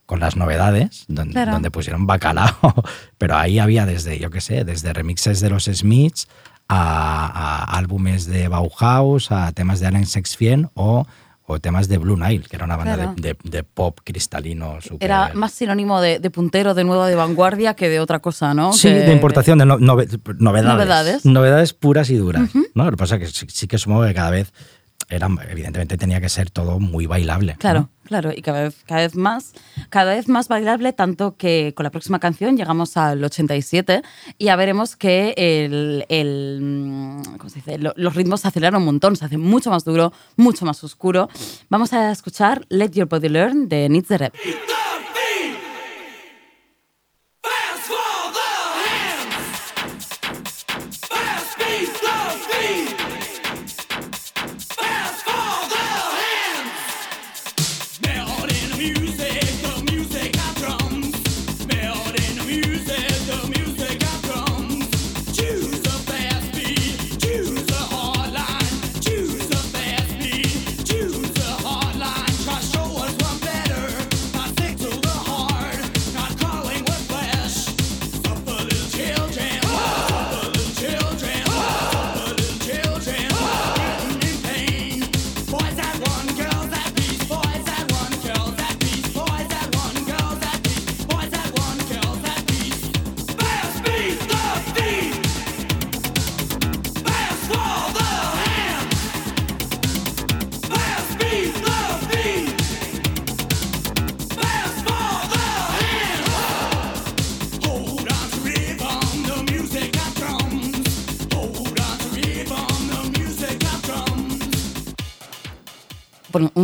con las novedades, donde, Claro. donde pusieron bacalao, pero ahí había desde, yo qué sé, desde remixes de los Smiths a, a álbumes de Bauhaus, a temas de Alan Sexfien o, o temas de Blue Nile, que era una banda Claro. de, de- de pop cristalino súper... Era más sinónimo de, de puntero, de nuevo, de vanguardia que de otra cosa, ¿no? Sí, Que- de importación, de no- nove- novedades. Novedades. Novedades puras y duras. ¿no? Lo que pasa es que sí, sí que supongo que cada vez era, evidentemente tenía que ser todo muy bailable. Claro, claro, y cada vez, cada vez más, cada vez más bailable, tanto que con la próxima canción llegamos al 87 y ya veremos que el, mm, los ritmos se aceleran un montón, se hace mucho más duro, mucho más oscuro. Vamos a escuchar Let Your Body Learn de Needs the Rep.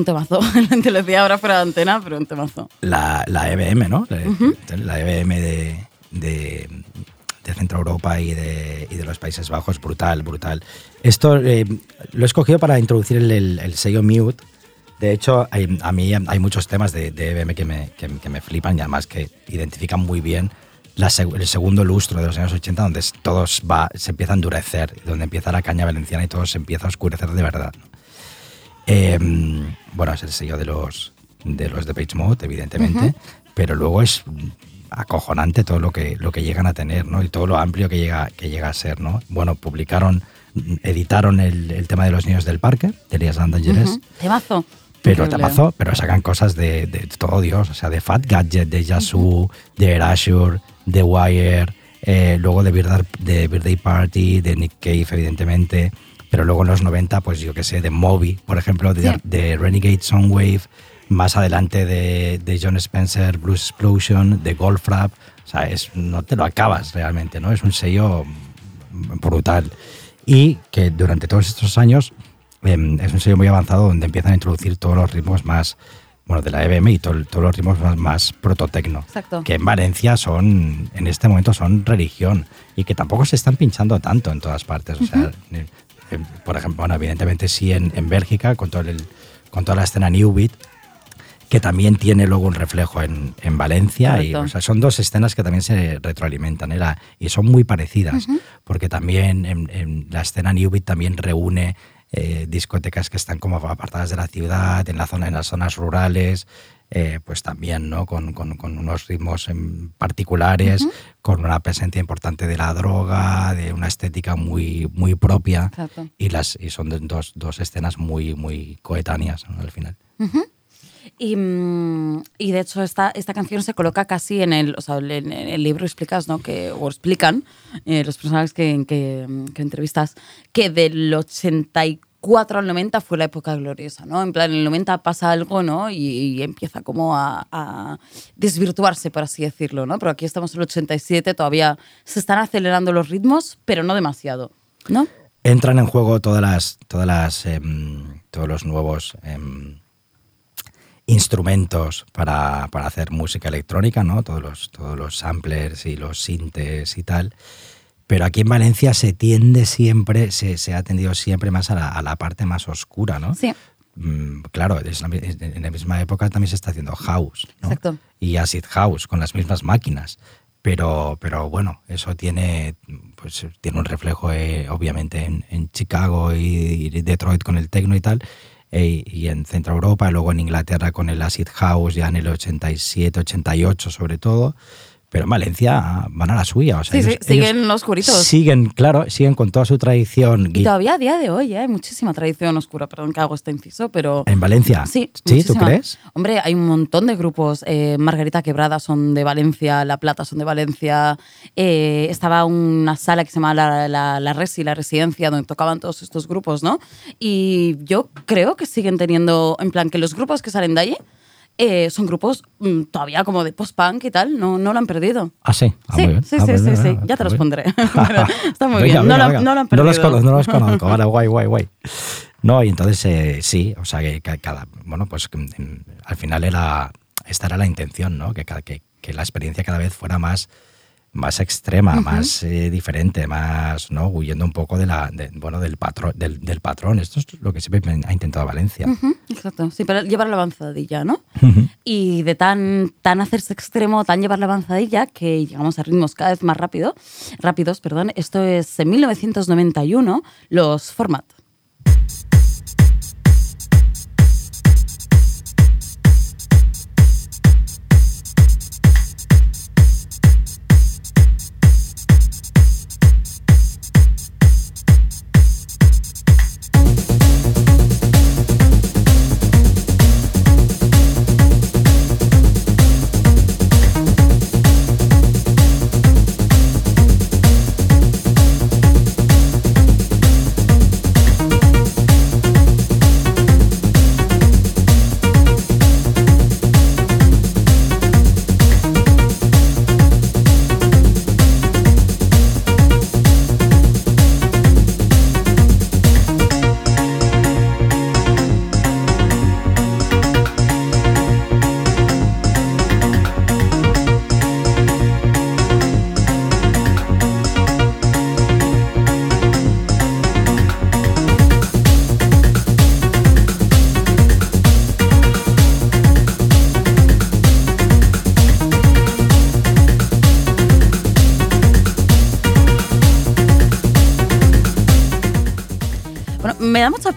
un temazo, te lo decía ahora fuera de antena, pero un temazo. La, la EBM, ¿no? La, la EBM de, de, de Centro Europa y de, y de los Países Bajos, brutal, brutal. Esto eh, lo he escogido para introducir el, el- el sello Mute. De hecho, hay- a mí hay muchos temas de, EBM que me, que, que me flipan y además que identifican muy bien la el segundo lustro de los años 80, donde es- todo va, se empieza a endurecer, donde empieza la caña valenciana y todo se empieza a oscurecer de verdad. Eh, bueno, es el sello de los de los de Page Mode, evidentemente, pero luego es acojonante todo lo que lo que llegan a tener, ¿no? Y todo lo amplio que llega que llega a ser, ¿no? Bueno, publicaron, editaron el, el tema de los niños del parque, de Elias and Dangerous, Ujú. Temazo. pero temazo, pero sacan cosas de, de todo Dios, o sea, de Fat Gadget, de Yazoo, de Erasure, de Wire, eh, luego de Birthday, de Birthday Party, de Nick Cave, evidentemente, pero luego en los 90, pues yo qué sé, de Moby, por ejemplo, de, Sí. de Renegade Soundwave, más adelante de, de John Spencer, Blues Explosion, de Goldfrapp, o sea, es, no te lo acabas realmente, ¿no? Es un sello brutal. Y que durante todos estos años em, es un sello muy avanzado donde empiezan a introducir todos los ritmos más, bueno, de la EBM y todo- todos los ritmos más, más prototecno. Exacto. Que en Valencia son, en este momento son religión y que tampoco se están pinchando tanto en todas partes. O sea, eh, eh, por ejemplo, bueno, evidentemente sí en, en Bélgica con, todo el, con toda la escena New Beat, que también tiene luego un reflejo en, en Valencia. Y, Correcto. o sea, son dos escenas que también se retroalimentan ¿eh? La- y son muy parecidas, porque también en, en la escena New Beat también reúne eh, discotecas que están como apartadas de la ciudad, en, la zona, en las zonas rurales, eh, pues también ¿no? con, con- con unos ritmos particulares, con una presencia importante de la droga, de una estética muy, muy propia. Exacto. Y, las, y son dos, dos escenas muy, muy coetáneas ¿no? al final. Y, mm, y de hecho esta, esta canción se coloca casi en el, o sea, en el libro explicas, ¿no? Que, o explican eh, los personajes que, que, que entrevistas que del 84 al 90 fue la época gloriosa, ¿no? En plan, en el 90 pasa algo, ¿no? Y, empieza como a, desvirtuarse, por así decirlo, ¿no? Pero aquí estamos en el 87, todavía se están acelerando los ritmos, pero no demasiado, ¿no? entran en juego todas las, todas las, em, todos los nuevos em, instrumentos para, para hacer música electrónica, ¿no? Todos los, todos los samplers y los sintes y tal. Pero aquí en Valencia se tiende siempre, se, se ha tendido siempre más a la, a la parte más oscura, ¿no? Sí. Mm, claro, en la misma época también se está haciendo house, ¿no? Exacto. Y acid house con las mismas máquinas. Pero, pero bueno, eso tiene, pues, tiene un reflejo eh, obviamente en, en Chicago y, y Detroit con el techno y tal, eh, y en Centro Europa, luego en Inglaterra con el acid house ya en el 87, 88 sobre todo. Pero en Valencia van a la suya. O sea, Sí, sí, siguen ellos oscuritos. Siguen, claro, siguen con toda su tradición. Y todavía a día de hoy ¿eh? hay muchísima tradición oscura, perdón que hago este inciso, pero... En Valencia. Sí, ¿tú muchísima. crees? Hombre, hay un montón de grupos. eh, Margarita Quebrada son de Valencia, La Plata son de Valencia. eh, estaba una sala que se llama la, la, la Resi, la Residencia, donde tocaban todos estos grupos, ¿no? Y yo creo que siguen teniendo, en plan, que los grupos que salen de allí eh, son grupos mm, todavía como de post-punk y tal, no, no lo han perdido. Ah, sí. Ah, sí, muy bien. sí, Ah, sí, pues sí, sí, ya te los pondré. bien. Pero Está muy Venga, bien, no, venga, lo, venga. no lo han No perdido. los conozco, no los conozco. Vale, guay, guay, guay. No, y entonces eh, sí, o sea que ca- cada, bueno, pues que, mm, al final era, esta era la intención, ¿no? Que, que, que la experiencia cada vez fuera más, más extrema, más eh, diferente, más, ¿no? Huyendo un poco de la, de- bueno, del patrón, del, del patrón. Esto es lo que siempre ha intentado Valencia. Exacto, sí, pero llevar la avanzadilla, ¿no? Y de tan, tan hacerse extremo, tan llevar la avanzadilla, que llegamos a ritmos cada vez más rápido, rápidos. Perdón. Esto es en 1991, los Format.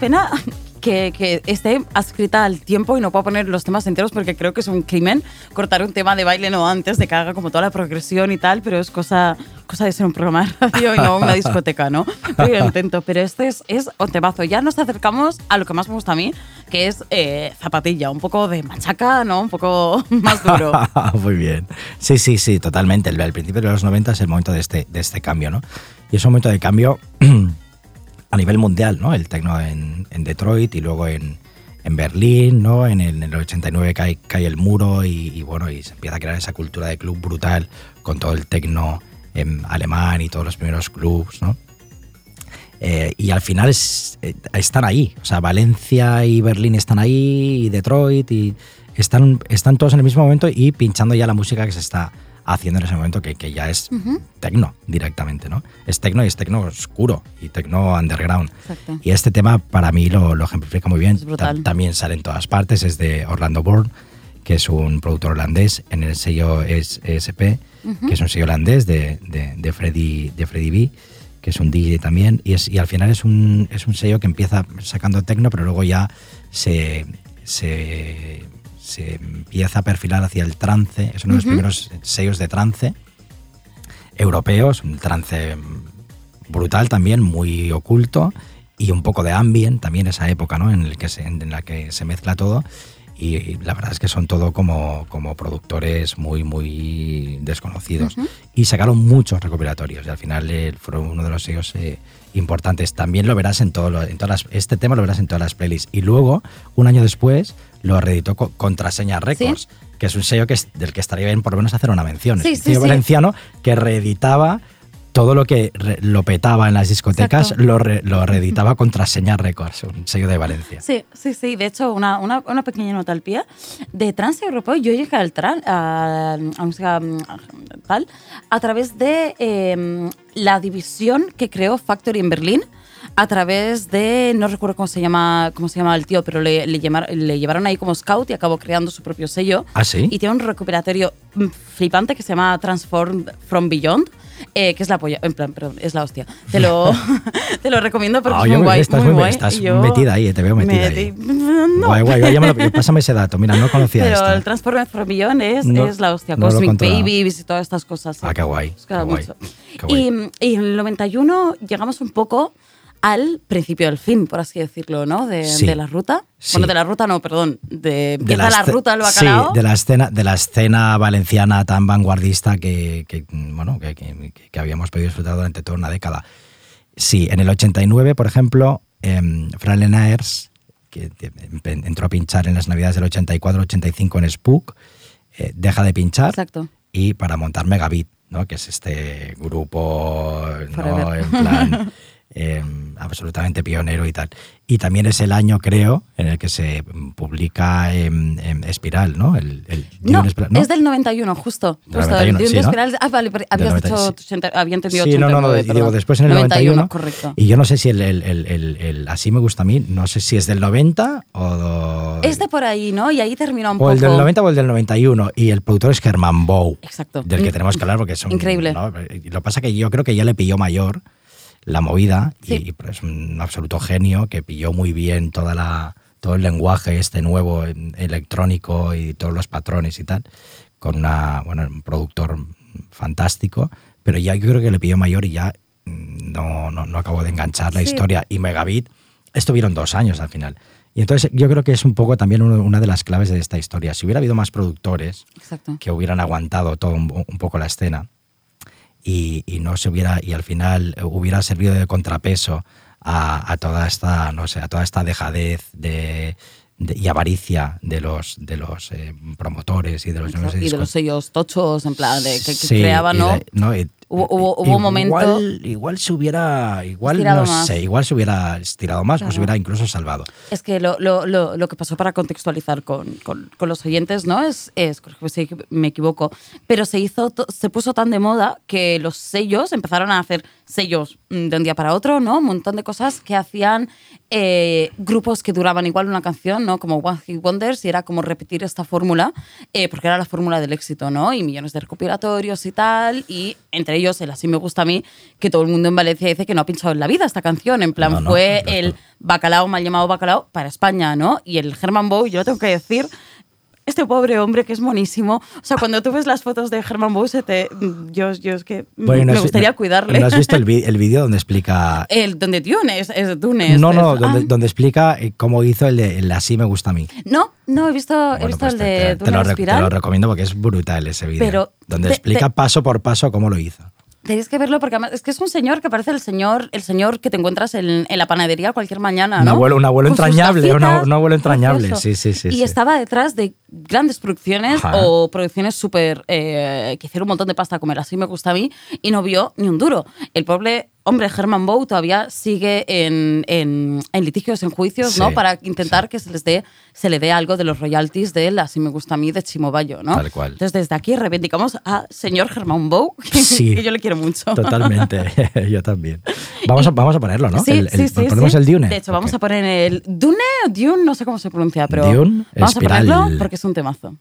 Pena que, que esté adscrita al tiempo y no puedo poner los temas enteros porque creo que es un crimen cortar un tema de baile no antes de que haga como toda la progresión y tal, pero es cosa, cosa de ser un programa de radio y no una discoteca, ¿no? Pero lo intento, pero este es, es un temazo. Ya nos acercamos a lo que más me gusta a mí, que es eh, zapatilla, un poco de machaca, ¿no? Un poco más duro. Muy bien. Sí, sí, sí, totalmente. El, el principio de los 90 es el momento de este, de este cambio, ¿no? Y es un momento de cambio a nivel mundial, ¿no? El tecno en, en Detroit y luego en, en Berlín, ¿no? En el, en el 89 cae, cae el muro y, bueno, y se empieza a crear esa cultura de club brutal con todo el tecno em, alemán y todos los primeros clubs, ¿no? Eh, y al final eh, están ahí, o sea, Valencia y Berlín están ahí, y Detroit, y están, están todos en el mismo momento y pinchando ya la música que se está haciendo en ese momento, que, que ya es tecno directamente, ¿no? Es tecno y es tecno oscuro y tecno underground. Exacto. Y este tema para mí lo, lo ejemplifica muy bien. Ta- también sale en todas partes, es de Orlando Bourne, que es un productor holandés, en el sello es ESP, que es un sello holandés de, de, de Freddy, de Freddy B, que es un DJ también, y, es, y al final es un, es un sello que empieza sacando tecno, pero luego ya se, se, se empieza a perfilar hacia el trance, es uno de los primeros sellos de trance europeos, un trance brutal también, muy oculto y un poco de ambient también esa época, ¿no? En, el que se, en la que se mezcla todo y, y la verdad es que son todo como, como productores muy, muy desconocidos. Y sacaron muchos recopilatorios y al final eh, fueron uno de los sellos eh, importantes. También lo verás en, todo lo- en todas las, este tema lo verás en todas las playlists. Y luego, un año después, lo reeditó co- Contraseña Records, que es un sello que es, del que estaría bien por lo menos hacer una mención. Sí, es un sello valenciano que reeditaba todo lo que re- lo petaba en las discotecas, lo, re- lo reeditaba Contraseña Records, un sello de Valencia. Sí, sí, sí. De hecho, una, una, una pequeña nota al pie. De trance europeo, yo llegué al tran, a, a música tal a través de eh, la división que creó Factory en Berlín. A través de, no recuerdo cómo se llama, cómo se llama el tío, pero le, le, llamar- le llevaron ahí como scout y acabó creando su propio sello. ¿Ah, sí? Y tiene un recuperatorio mm, flipante que se llama Transform from Beyond, eh, que es la polla, en plan, perdón, es la hostia. Te lo, te lo recomiendo porque Ah, es muy guay. estás muy guay. estás yo metida ahí, te veo metida ahí. No, Guay, guay, me lo- pásame ese dato. Mira, no conocía pero esto. el Transformers for Beyond es, No, es la hostia. no Cosmic. Babies y todas estas cosas. Ah, qué guay, qué guay, qué guay. Y, y en el 91 llegamos un poco al principio del fin, por así decirlo, ¿no? De, Sí. de la ruta. Sí. Bueno, de la ruta no, perdón. De, la, esce- ruta del bacalao. Sí, de la escena, de la escena valenciana tan vanguardista que, que, bueno, que, que- que habíamos podido disfrutar durante toda una década. Sí, en el 89, por ejemplo, eh, Fran Lenaers, que entró a pinchar en las navidades del 84-85 en Spook, eh, deja de pinchar Exacto. y para montar Megabit, ¿no? que es este grupo ¿no? En plan eh, absolutamente pionero y tal. Y también es el año, creo, en el que se publica em, em, Espiral, ¿no? El, el No, Espiral, ¿no? es del 91, justo. Del justo 91, el sí, ¿no? Espiral- Ah, vale, habías 90, dicho, sí. 80 había entendido Sí, no, no, no, 89, y digo, perdón. después en el 91. correcto. Y yo no sé si el, el- Así me gusta a mí, no sé si es del 90 o... Es de por ahí, ¿no? Y ahí termina un o poco. el del 90 o el del 91. Y el productor es Germán Bow. Exacto. Del que In- tenemos que hablar porque es un. Increíble. ¿no? Lo que pasa es que yo creo que ya le pilló mayor la movida y- Sí. y, pues, es un absoluto genio que pilló muy bien toda la, todo el lenguaje este nuevo electrónico y todos los patrones y tal. Con una, bueno, un productor fantástico. Pero ya yo creo que le pilló mayor y ya mm, no, no, no acabó de enganchar la Sí. historia. Y Megabit estuvieron dos años al final. Y entonces yo creo que es un poco también uno- una de las claves de esta historia. Si hubiera habido más productores Exacto. que hubieran aguantado todo un, un poco la escena y, y no se hubiera y al final hubiera servido de contrapeso a, a toda esta no sé a toda esta dejadez de, de- y avaricia de los de los eh, promotores y de los. Y de los sellos tochos, en plan, de que, que Sí, creaban, y ¿no? de- no, y- Hubo- hubo- hubo un igual, momento- igual se hubiera igual no más. sé igual se hubiera estirado más o se Claro. hubiera incluso salvado Es que lo, lo, lo, lo que pasó para contextualizar con, con, con los oyentes, ¿no? Es, es si me equivoco, pero se hizo, se puso tan de moda que los sellos empezaron a hacer sellos mm, de un día para otro, ¿no? Un montón de cosas que hacían eh, grupos que duraban igual una canción, ¿no? Como One Hit Wonders y era como repetir esta fórmula, eh, porque era la fórmula del éxito, ¿no? Y millones de recopilatorios y tal, y entre ellos el Así me gusta a mí, que todo el mundo en Valencia dice que no ha pinchado en la vida esta canción, en plan No, no, fue no, el bacalao, mal llamado bacalao, para España, ¿no? Y el Herman Bow, yo lo tengo que decir, este pobre hombre que es monísimo. O sea, cuando tú ves las fotos de Herman Bow, se te, yo, yo es que mm, Bueno, ¿no me gustaría no- cuidarle. ¿No has visto el, vídeo donde explica... El donde Dune es, es Dune. es- no, no, es- donde, ah, donde explica eh, cómo hizo el de el Así me gusta a mí. no, no, he visto, he Bueno, visto pues el te- de te, te lo, te lo recomiendo porque es brutal ese vídeo. Donde explica paso por paso cómo lo hizo. Tenéis que verlo porque además es que es un señor que parece el señor, el señor que te encuentras en, en la panadería cualquier mañana, Un ¿no? abuelo- un abuelo Con sus entrañable, un un abuelo entrañable, sí, sí, sí, Y sí. estaba detrás de grandes producciones Ajá. o producciones súper eh, que hicieron un montón de pasta a comer, así me gusta a mí, y no vio ni un duro. El pobre hombre Herman Bow todavía sigue en, en- en litigios, en juicios, ¿no? Para intentar que se les dé, se le dé algo de los royalties de él, así me gusta a mí, de Chimobayo, ¿no? Tal cual. Entonces desde aquí reivindicamos a señor Herman Bow, que, Sí. que yo le quiero mucho. Totalmente, yo también. Vamos a, vamos a ponerlo, ¿no? Sí, El- el- sí, sí, ponemos sí. el Dune. De hecho, vamos a poner el Dune o Dune, no sé cómo se pronuncia, pero Dune, vamos espiral. a ponerlo porque es un temazo.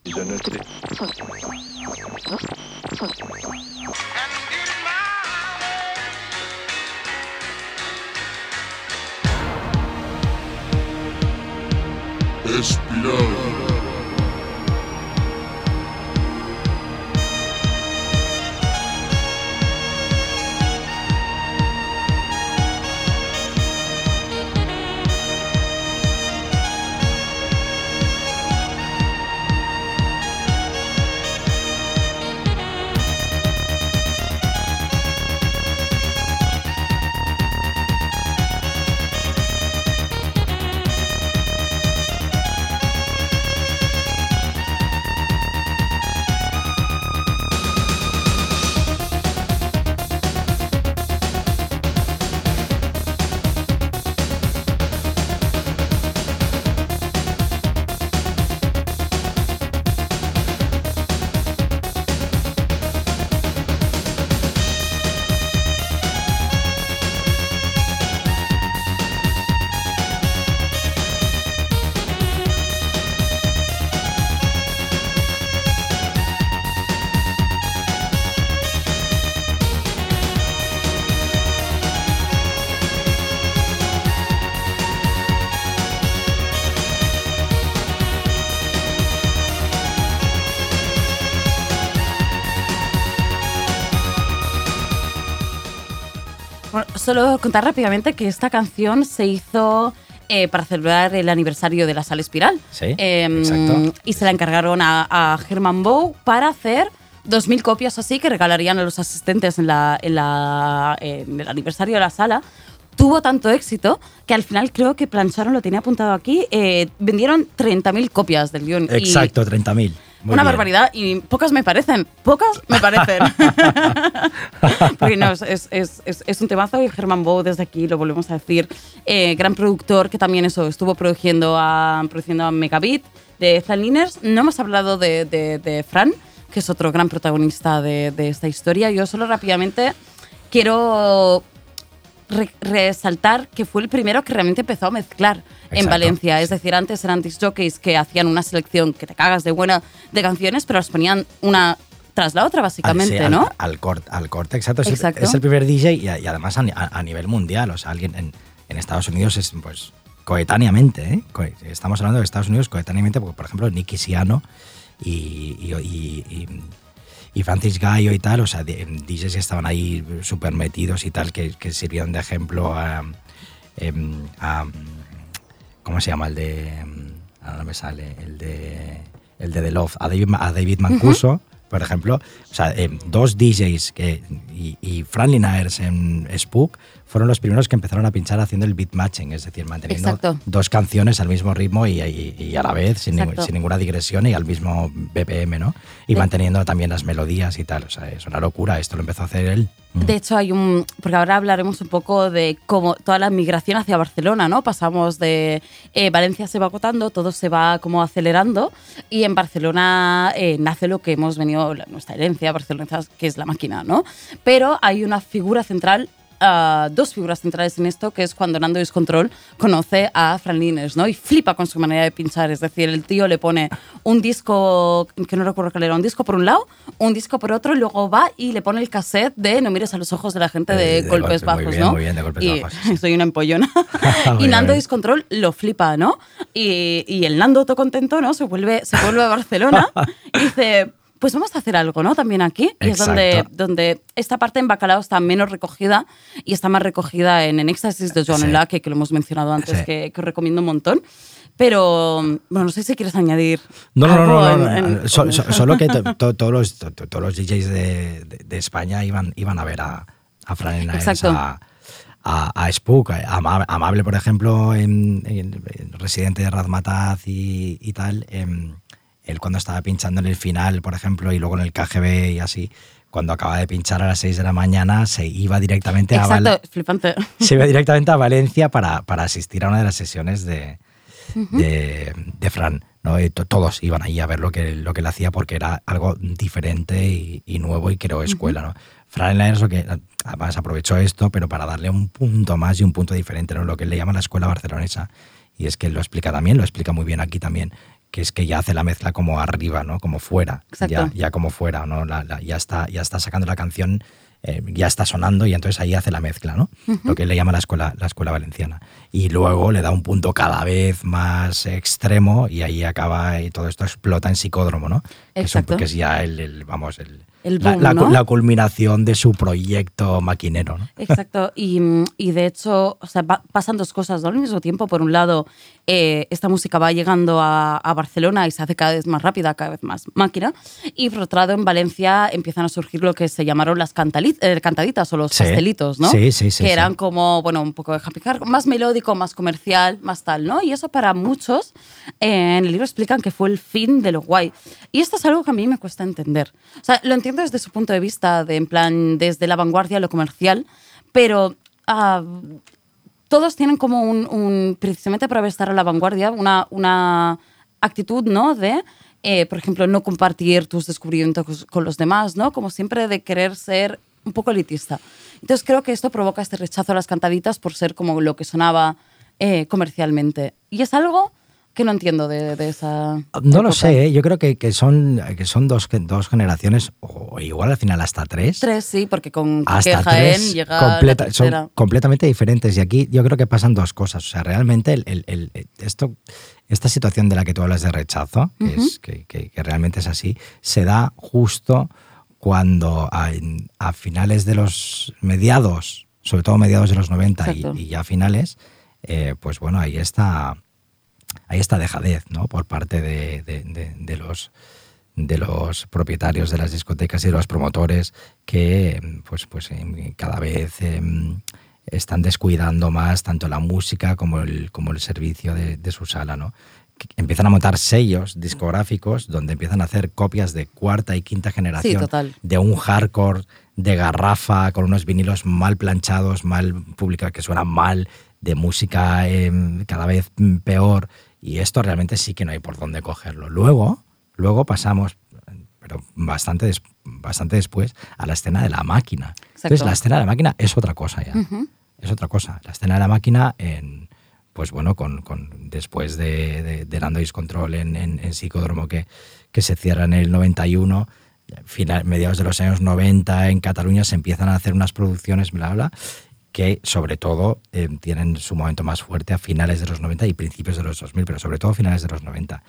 Bueno, solo contar rápidamente que esta canción se hizo eh, para celebrar el aniversario de la sala Espiral. Sí, Em, exacto. Y se la encargaron a, a Herman Bow para hacer 2.000 copias así que regalarían a los asistentes en, la, en, la, en el aniversario de la sala. Tuvo tanto éxito que al final creo que Plancharon lo tenía apuntado aquí. eh, vendieron 30.000 copias del guion. Exacto, 30.000. Muy una bien. barbaridad y pocas me parecen. Pocas me parecen. Porque no, es, es- es- un temazo y Germán Bow desde aquí lo volvemos a decir. eh, gran productor que también eso estuvo produciendo a, produciendo a Megabit de Liners. No hemos hablado de, de- de Fran, que es otro gran protagonista de, de esta historia. Yo solo rápidamente quiero re- resaltar que fue el primero que realmente empezó a mezclar en. Valencia. Es decir, antes eran disc jockeys que hacían una selección que te cagas de buena de canciones, pero las ponían una tras la otra, básicamente, sí, al- ¿no? Al, corte, al corte, exacto. Es, el- Exacto. es el primer DJ y, a- y además a, ni- a- a nivel mundial. O sea, alguien en, en Estados Unidos es, pues, coetáneamente, ¿eh? Estamos hablando de Estados Unidos coetáneamente, porque, por ejemplo, Nicky Siano y, y, y- y- Francis Gallo y tal, o sea, DJs que estaban ahí súper metidos y tal, que, que sirvieron de ejemplo a, em, a- ¿Cómo se llama? El de. em, Ahora no me sale. El de. El de The Love. A David, a David Mancuso, por ejemplo. O sea, em, dos DJs que, y, y Fran en Spook fueron los primeros que empezaron a pinchar haciendo el beat matching, es decir, manteniendo Exacto. dos canciones al mismo ritmo y, y- y a la vez, sin, sin ninguna digresión y al mismo BPM, ¿no? Y manteniendo también las melodías y tal. O sea, es una locura. Esto lo empezó a hacer él. Mm. De hecho, hay un. Porque ahora hablaremos un poco de cómo toda la migración hacia Barcelona, ¿no? Pasamos de. eh, Valencia se va agotando, todo se va como acelerando. Y en Barcelona eh, nace lo que hemos venido, nuestra herencia, Barcelona, que es la máquina, ¿no? Pero hay una figura central dos figuras centrales en esto, que es cuando Nando Discontrol conoce a Fran Lines, ¿no? Y flipa con su manera de pinchar. Es decir, el tío le pone un disco, que no recuerdo cuál era, un disco por un lado, un disco por otro, y luego va y le pone el cassette de No mires a los ojos de la gente de, Eh, de golpes golpe, muy bajos, bien, ¿no? muy bien, de golpes y bajos. soy una empollona. Y Nando. Discontrol lo flipa, ¿no? Y, y el Nando todo contento, ¿no? Se vuelve, se vuelve a Barcelona y dice, pues vamos a hacer algo, ¿no? También aquí. Y es donde, donde esta parte en Bacalao está menos recogida y está más recogida en, en Éxtasis de Joan Sí. Laque, que lo hemos mencionado antes, Sí. que, que os recomiendo un montón. Pero, bueno, no sé si quieres añadir. No, no, no, no, no, en- no, so- so- solo que to- to- todos, los, to- to- todos los DJs de, de- de España iban, iban a ver a, a Fran Exacto. a, a, a Spook, a Ama- Amable, por ejemplo, en, en- en residente de Razmataz y, y tal, em, él cuando estaba pinchando en el final, por ejemplo, y luego en el KGB y así, cuando acaba de pinchar a las 6 de la mañana, se iba directamente a Exacto, Val- es flipante. se iba directamente a Valencia para, para asistir a una de las sesiones de, de, de Fran. ¿no? Todos iban ahí a ver lo que, lo que él hacía porque era algo diferente y, y nuevo y creó escuela. ¿no? Fran es lo que además aprovechó esto, pero para darle un punto más y un punto diferente, ¿no? lo que él le llama la escuela barcelonesa. Y es que él lo explica también, lo explica muy bien aquí también, que es que ya hace la mezcla como arriba, ¿no? como fuera, ya, ya como fuera, ¿no? La- la- ya, está, ya está sacando la canción eh, ya está sonando y entonces ahí hace la mezcla, ¿no? Lo que él le llama la escuela, la escuela valenciana. Y luego le da un punto cada vez más extremo y ahí acaba y todo esto explota en psicódromo, ¿no? Que es, un- que es ya el, el, vamos, el, El la, boom, la- ¿no? la culminación de su proyecto maquinero, ¿no? Exacto, y, y de hecho, o sea, va- pasan dos cosas ¿no? al mismo tiempo. Por un lado, eh, esta música va llegando a, a Barcelona y se hace cada vez más rápida, cada vez más máquina. Y por otro lado, en Valencia empiezan a surgir lo que se llamaron las eh, cantaditas o los Sí. pastelitos, ¿no? Sí, sí, sí, Que sí. eran como, bueno, un poco de happy car, más melódico, más comercial, más tal, ¿no? Y eso para muchos eh, en el libro explican que fue el fin de lo guay. Y esto es algo que a mí me cuesta entender. O sea, lo entiendo desde su punto de vista, de, en plan, desde la vanguardia, lo comercial, pero ah, todos tienen como un, un- precisamente para estar a la vanguardia, una, una actitud, ¿no? De, eh, por ejemplo, no compartir tus descubrimientos con los demás, ¿no? Como siempre de querer ser un poco elitista. Entonces creo que esto provoca este rechazo a las cantaditas por ser como lo que sonaba eh, comercialmente. Y es algo que no entiendo de, de esa... No lo sé, ¿eh? yo creo que, que son, que son dos, dos generaciones, o igual al final hasta tres. Tres, sí, porque con hasta Jaén tres llega completa- la son completamente diferentes. Y aquí yo creo que pasan dos cosas. O sea, realmente el, el- el- esto, esta situación de la que tú hablas de rechazo, que, es, que, que- que realmente es así, se da justo cuando a, finales de los mediados, sobre todo mediados de los 90 y, y ya finales, eh, pues bueno, ahí está, ahí está dejadez, ¿no? Por parte de, de- de- de los de los propietarios de las discotecas y de los promotores que pues, pues em, cada vez em, están descuidando más tanto la música como el, como el servicio de, su sala, ¿no? Empiezan a montar sellos discográficos donde empiezan a hacer copias de cuarta y quinta generación de un hardcore de garrafa con unos vinilos mal planchados, mal publicados, que suenan mal, de música em, cada vez peor. Y esto realmente sí que no hay por dónde cogerlo. Luego, luego pasamos, pero bastante, des- bastante después, a la escena de la máquina. Entonces, Exacto. la escena de la máquina es otra cosa ya. Es otra cosa. La escena de la máquina en pues bueno, con, con- después de, de, de Discontrol en, en, en Psicódromo que, que se cierra en el 91, final, mediados de los años 90 en Cataluña se empiezan a hacer unas producciones, bla, bla, que sobre todo eh, tienen su momento más fuerte a finales de los 90 y principios de los 2000, pero sobre todo a finales de los 90.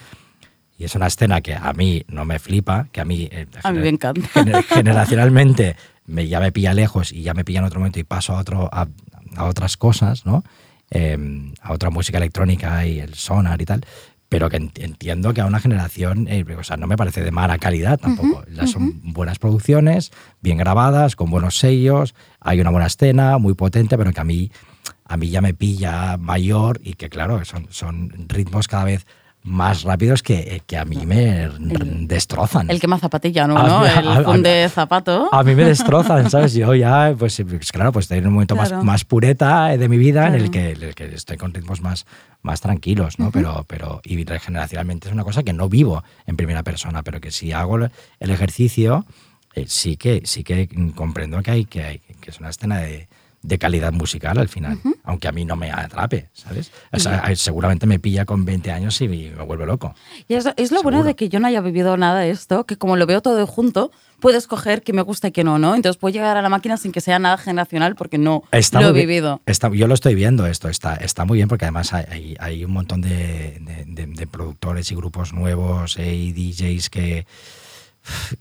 Y es una escena que a mí no me flipa, que a mí, eh, A mí me encanta. gener- generacionalmente me, ya me pilla lejos y ya me pilla en otro momento y paso a, otro, a, a otras cosas, ¿no? Eh, a otra música electrónica y el sonar y tal, pero que ent- entiendo que a una generación, eh, o sea, no me parece de mala calidad tampoco. Las son buenas producciones, bien grabadas, con buenos sellos, hay una buena escena, muy potente, pero que a mí, a mí ya me pilla mayor y que, claro, son, son ritmos cada vez más rápidos que, que a mí me El- destrozan. El quema zapatilla, ¿no? A ¿no? El funde zapato. A mí me destrozan, ¿sabes? Yo ya, pues, pues, claro, pues estoy en un momento Claro. más, más pureta de mi vida en el que, en el que estoy con ritmos más, más tranquilos, ¿no? pero, pero, y regeneracionalmente es una cosa que no vivo en primera persona, pero que si hago el el ejercicio, eh, sí, que, sí que comprendo que hay, que hay, que es una escena de, de calidad musical al final, aunque a mí no me atrape, ¿sabes? O sea, seguramente me pilla con 20 años y me vuelve loco. Y es, es lo bueno Seguro. de que yo no haya vivido nada de esto, que como lo veo todo junto, puedo escoger qué me gusta y qué no, ¿no? Entonces puedo llegar a la máquina sin que sea nada generacional porque no Está lo he vivido. está- yo lo estoy viendo esto, está, está muy bien porque además hay, hay- hay un montón de, de- de- de productores y grupos nuevos eh, y DJs que,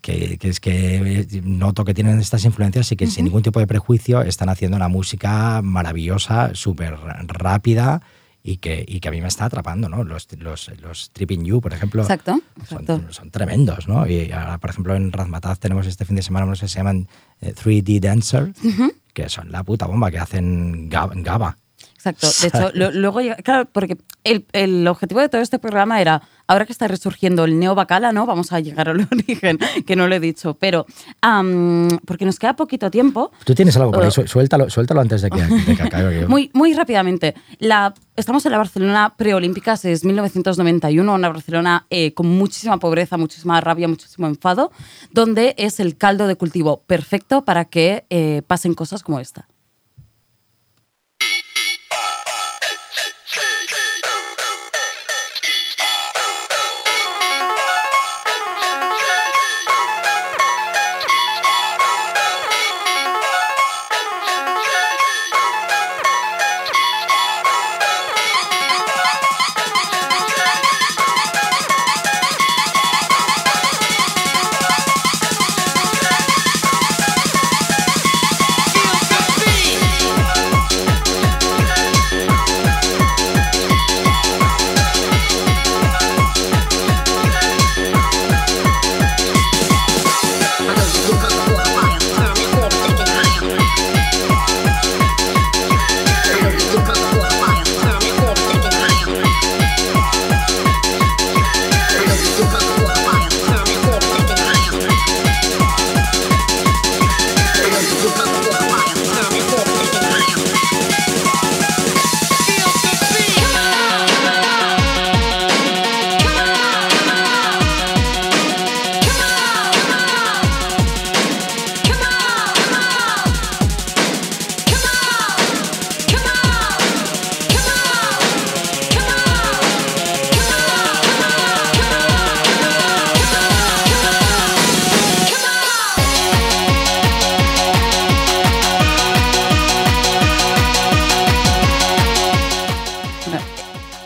que, que es que noto que tienen estas influencias y que sin ningún tipo de prejuicio están haciendo una música maravillosa, súper rápida y que, y que a mí me está atrapando, ¿no? Los, los, los Tripping You, por ejemplo. Exacto, Son, exacto. son tremendos, ¿no? Y ahora, por ejemplo, en Razmataz tenemos este fin de semana unos que se llaman eh, 3D Dancer, que son la puta bomba, que hacen gab- GABA. Exacto. De hecho, lo- luego, llega- claro, porque el, el objetivo de todo este programa era, ahora que está resurgiendo el neobacala, ¿no? Vamos a llegar al origen, que no lo he dicho, pero porque nos queda poquito tiempo. Tú tienes algo por ahí, Oh. su- suéltalo, suéltalo antes de que, de que acabe. Muy, muy rápidamente, la, estamos en la Barcelona preolímpicas, es 1991, una Barcelona eh, con muchísima pobreza, muchísima rabia, muchísimo enfado, donde es el caldo de cultivo perfecto para que eh, pasen cosas como esta.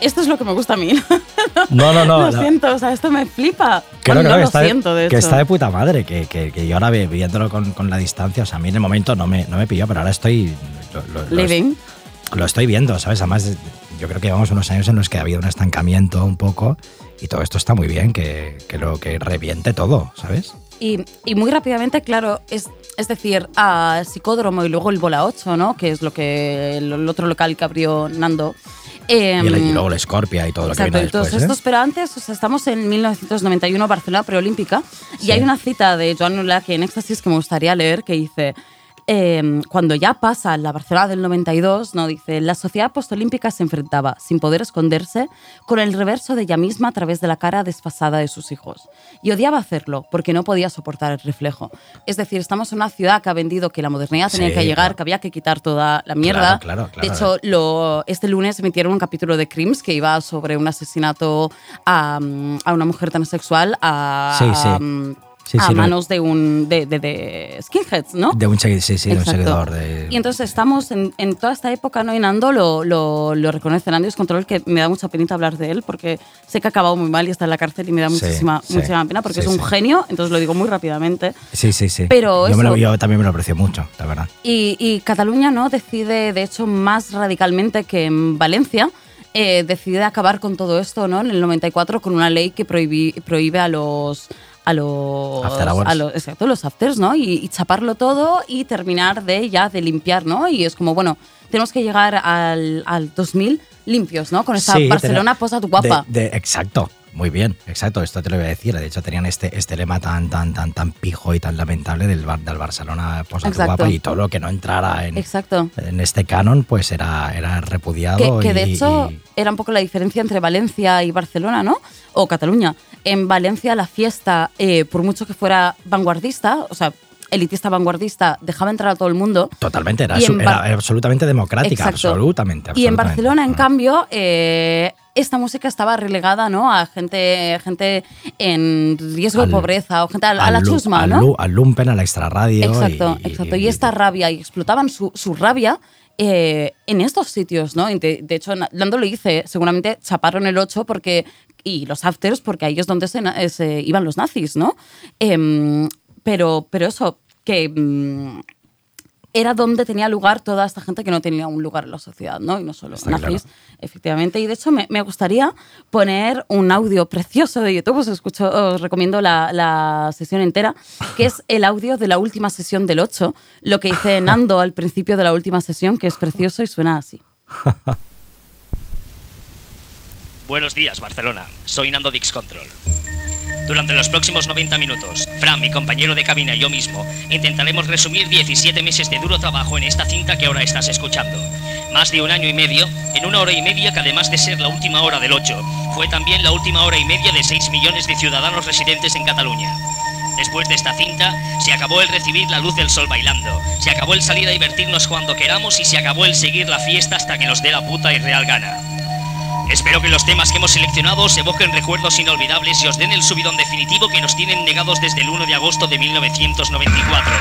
Esto es lo que me gusta a mí. No, no, no. lo la- siento, o sea, esto me flipa. Creo Bueno, que, no que lo está, siento, de que hecho. está de puta madre, que, que- que yo ahora vi- viéndolo con, con la distancia, o sea, a mí en el momento no me, no me pilló, pero ahora estoy... Lo, lo- Living. lo estoy viendo, ¿sabes? Además, yo creo que llevamos unos años en los que ha habido un estancamiento un poco y todo esto está muy bien, que, que lo que reviente todo, ¿sabes? Y, y muy rápidamente, claro, es, es decir, a Psicódromo y luego el Bola 8, ¿no? Que es lo que el, el otro local que abrió Nando. Em, y, luego el Scorpia y todo lo Exacto, que viene y todos después, ¿eh? pero antes, o sea, estamos en 1991, Barcelona preolímpica, Sí. y hay una cita de Joan Nulac en Éxtasis que me gustaría leer que dice. Eh, cuando ya pasa la Barcelona del 92, ¿no? dice, la sociedad postolímpica se enfrentaba, sin poder esconderse, con el reverso de ella misma a través de la cara desfasada de sus hijos. Y odiaba hacerlo, porque no podía soportar el reflejo. Es decir, estamos en una ciudad que ha vendido que la modernidad tenía Sí, que llegar, claro. que había que quitar toda la mierda. Claro, claro, De hecho, lo, este lunes emitieron un capítulo de Crims que iba sobre un asesinato a, mm, a una mujer transexual a, Sí, sí. a, mm, Sí, a sí, lo- manos de un de, de- de skinheads, ¿no? De un, sí, sí, de un seguidor. De, Y entonces estamos en, en toda esta época, ¿no? Y Nando lo, lo, lo reconoce, Nando Control, que me da mucha penita hablar de él porque sé que ha acabado muy mal y está en la cárcel y me da muchísima, muchísima pena porque es un genio, entonces lo digo muy rápidamente. sí, sí, sí. Pero yo, me lo- eso- yo también me lo aprecio mucho, la verdad. Y, y Cataluña no decide, de hecho, más radicalmente que en Valencia, eh, decide acabar con todo esto ¿no? en el 94 con una ley que prohíbe a los a los, After hours. a los exacto, los afters, ¿no? Y, y chaparlo todo y terminar de ya de limpiar, ¿no? Y es como, bueno, tenemos que llegar al, al 2000 limpios, ¿no? Con esta Sí, Barcelona tenía- post guapa. de- de- exacto, muy bien, exacto, esto te lo iba a decir. De hecho, tenían este, este lema tan, tan, tan, tan pijo y tan lamentable del, Bar- del Barcelona Exacto. guapa y todo lo que no entrara en, Exacto. en este canon, pues era, era repudiado. Que, que de hecho y- era un poco la diferencia entre Valencia y Barcelona, ¿no? O Cataluña. En Valencia la fiesta, eh, por mucho que fuera vanguardista, o sea, elitista vanguardista dejaba entrar a todo el mundo. Totalmente, era, su- absolutamente democrática, absolutamente, Y en. Barcelona, en Ah. cambio, eh, esta música estaba relegada ¿no? a gente, gente en riesgo Al- de pobreza o gente a, a la lu- chusma, al ¿no? Al lumpen, a la extrarradio. Exacto, y, exacto. Y esta rabia, y explotaban su, su rabia eh, en estos sitios, ¿no? De, de hecho, Nando lo dice, seguramente chaparon el 8 porque, y los afters porque ahí es donde se, eh, se iban los nazis, ¿no? Em, pero, pero eso, que mm, era donde tenía lugar toda esta gente que no tenía un lugar en la sociedad, ¿no? Y no solo Está nazis, claro. efectivamente. Y de hecho me, me gustaría poner un audio precioso de YouTube, os, escucho, os recomiendo la, la sesión entera, que es el audio de la última sesión del 8, lo que hice Nando al principio de la última sesión, que es precioso y suena así. Buenos días, Barcelona. Soy Nando Dix Control. Durante los próximos 90 minutos, Fran, mi compañero de cabina y yo mismo, intentaremos resumir 17 meses de duro trabajo en esta cinta que ahora estás escuchando. Más de un año y medio, en una hora y media que además de ser la última hora del 8, fue también la última hora y media de 6 millones de ciudadanos residentes en Cataluña. Después de esta cinta, se acabó el recibir la luz del sol bailando, se acabó el salir a divertirnos cuando queramos y se acabó el seguir la fiesta hasta que nos dé la puta y real gana. Espero que los temas que hemos seleccionado os evoquen recuerdos inolvidables y os den el subidón definitivo que nos tienen negados desde el 1 de agosto de 1994.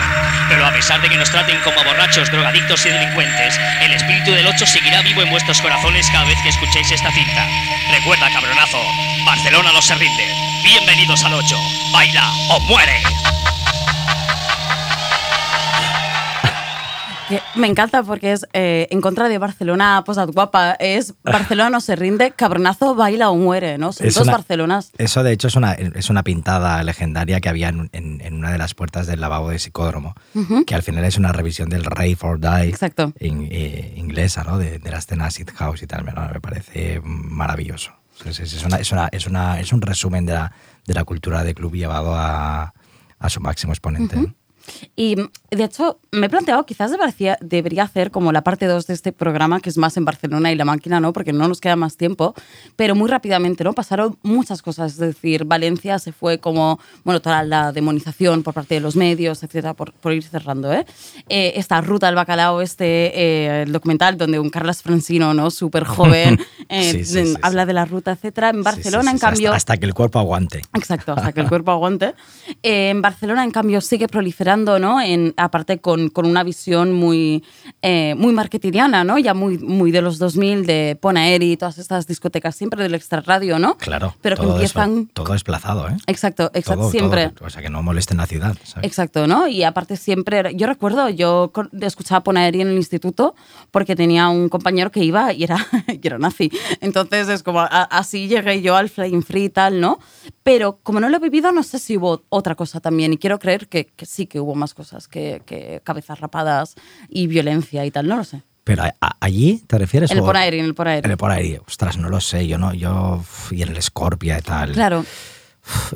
Pero a pesar de que nos traten como borrachos, drogadictos y delincuentes, el espíritu del 8 seguirá vivo en vuestros corazones cada vez que escuchéis esta cinta. Recuerda, cabronazo, Barcelona no se rinde. Bienvenidos al 8. Baila o muere. Que me encanta porque es eh, en contra de Barcelona posad guapa, es Barcelona no se rinde, cabronazo baila o muere, ¿no? Son Es dos una- Barcelonas. Eso, de hecho, es una, es una pintada legendaria que había en, en- en una de las puertas del lavabo de Psicódromo, que al final es una revisión del Rave or Die Exacto. in- eh, inglesa, ¿no? De, de la escena acid house y tal. Me, me parece maravilloso. Es, es- una- es una- es una- es un resumen de la, de la cultura de club llevado a, a su máximo exponente. ¿no? Y de hecho, me he planteado, quizás debería, debería hacer como la parte 2 de este programa, que es más en Barcelona y la máquina, ¿no? Porque no nos queda más tiempo, pero muy rápidamente, ¿no? Pasaron muchas cosas, es decir, Valencia se fue como, bueno, toda la demonización por parte de los medios, etcétera, por, por ir cerrando, ¿eh? Eh, Esta ruta al bacalao, este eh, el documental donde un Carlos Francino, ¿no? Súper joven, eh, Sí, sí, sí, habla de la ruta, etcétera. En Barcelona, en sí, hasta- cambio... Hasta, que el cuerpo aguante. Exacto, hasta que el cuerpo aguante. Eh, en Barcelona, en cambio, sigue proliferando, ¿no? En, aparte con, con una visión muy, eh, muy marketingiana, ¿no? Ya muy, muy de los 2000, de Ponaeri y todas estas discotecas, siempre del extrarradio, ¿no? Claro. Pero que todo empiezan... despla- todo desplazado, ¿eh? Exacto, exacto, Todo- siempre. todo, o sea, que no molesten la ciudad. ¿sabes? Exacto, ¿no? Y aparte siempre, yo recuerdo, yo escuchaba Ponaeri en el instituto porque tenía un compañero que iba y era, y era nazi. Entonces es como, a- así llegué yo al Flying Free y tal, ¿no? Pero como no lo he vivido, no sé si hubo otra cosa también. Y quiero creer que, que sí que hubo más cosas que, que cabezas rapadas y violencia y tal, no lo sé. Pero a- a- allí, ¿te refieres? En el Ponaeri, en el Ponaeri. En el Ponaeri, ostras, no lo sé, yo no, yo, y en el Scorpia y tal. Claro,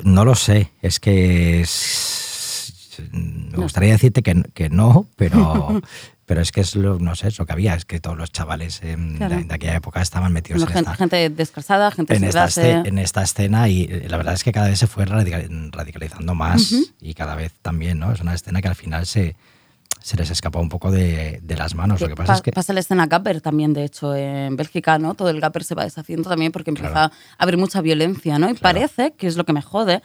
No lo sé, es que es- me gustaría decirte que, que no, pero, pero es que es lo, no sé, es lo que había, es que todos los chavales Claro. de, de aquella época estaban metidos Bueno, en gente, esta, gente descasada, gente en, sin esta clase. en esta escena y eh, la verdad es que cada vez se fue radica- radicalizando más y cada vez también, ¿no? Es una escena que al final se, se les escapó un poco de, de las manos. Lo que pasa Pa- es que... Pasa la escena Gapper también, de hecho, en Bélgica, ¿no? Todo el Gapper se va deshaciendo también porque empieza Claro. a haber mucha violencia, ¿no? Y Claro. parece, que es lo que me jode,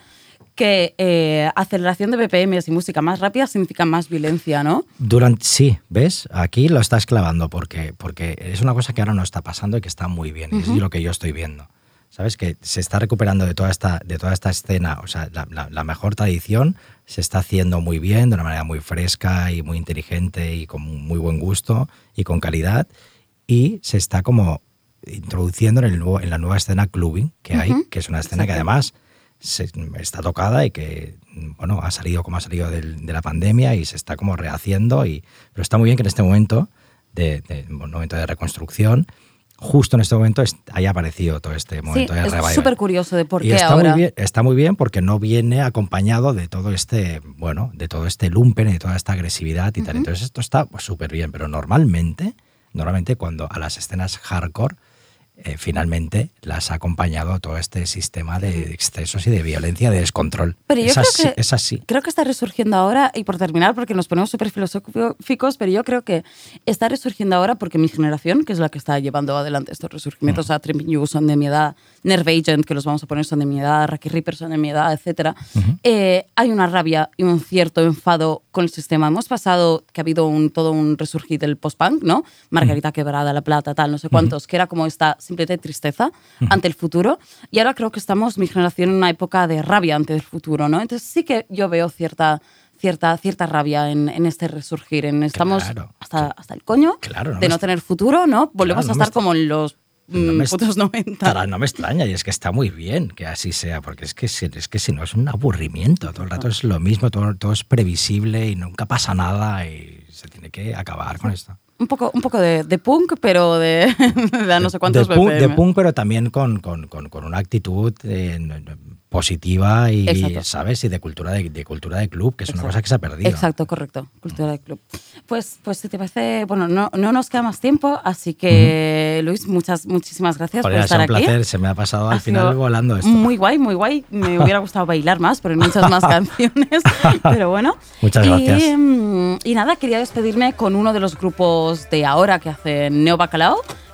que eh, aceleración de BPMs y música más rápida significa más violencia, ¿no? Durante, sí, ¿ves? Aquí lo estás clavando porque, porque es una cosa que ahora no está pasando y que está muy bien. Y es lo que yo estoy viendo. ¿Sabes? Que se está recuperando de toda esta, de toda esta escena. O sea, la, la- la mejor tradición se está haciendo muy bien, de una manera muy fresca y muy inteligente y con muy buen gusto y con calidad. Y se está como introduciendo en, el nuevo, en la nueva escena clubbing que hay, Ujú. que es una escena que además se- está tocada y que bueno ha salido como ha salido del- de la pandemia y se está como rehaciendo y pero está muy bien que en este momento de, de- un momento de reconstrucción justo en este momento es- haya aparecido todo este Sí, momento de es revival. súper curioso de por y qué está ahora. muy bien está muy bien porque no viene acompañado de todo este bueno de todo este lumpen y de toda esta agresividad y tal entonces esto está pues, súper bien pero normalmente normalmente cuando a las escenas hardcore eh, finalmente las ha acompañado todo este sistema de excesos y de violencia, de descontrol. Pero yo es, creo así, que- es así. Creo que está resurgiendo ahora, y por terminar, porque nos ponemos súper filosóficos, pero yo creo que está resurgiendo ahora porque mi generación, que es la que está llevando adelante estos resurgimientos, o sea, You son de mi edad, Nerve Agent, que los vamos a poner, son de mi edad, Rocky Reaper son de mi edad, etc. Eh, hay una rabia y un cierto enfado con el sistema. Hemos pasado que ha habido un, todo un resurgir del post-punk, ¿no? Margarita Quebrada, La Plata, tal, no sé cuántos, que era como esta simplemente tristeza ante el futuro. Y ahora creo que estamos, mi generación, en una época de rabia ante el futuro, ¿no? Entonces sí que yo veo cierta, cierta, cierta rabia en, en este resurgir. En estamos Claro. hasta, hasta el coño Claro, no de no est- tener futuro, ¿no? Volvemos no a estar est- como en los No mm, me est- putos 90. Cara, no me extraña y es que está muy bien que así sea, porque es que, si- es que si no es un aburrimiento, todo el rato es lo mismo, todo, todo es previsible y nunca pasa nada y se tiene que acabar con esto. Un poco, un poco de, de punk, pero de, de no sé cuántos de punk, de punk, pero también con, con- con- con una actitud eh, positiva y, Exacto. ¿sabes? Y de cultura de, de cultura de club, que es una cosa que se ha perdido. Exacto, correcto. Cultura de club. Pues, pues si te parece, bueno, no, no nos queda más tiempo, así que Luis, muchas, muchísimas gracias por ha sido estar un aquí. placer, se me ha pasado al final volando esto. Muy guay, muy guay. Me hubiera gustado bailar más, pero hay muchas más canciones. Pero bueno. Muchas Y, gracias. mm, Y, nada, quería despedirme con uno de los grupos de ahora que hacen Neo Bacalao,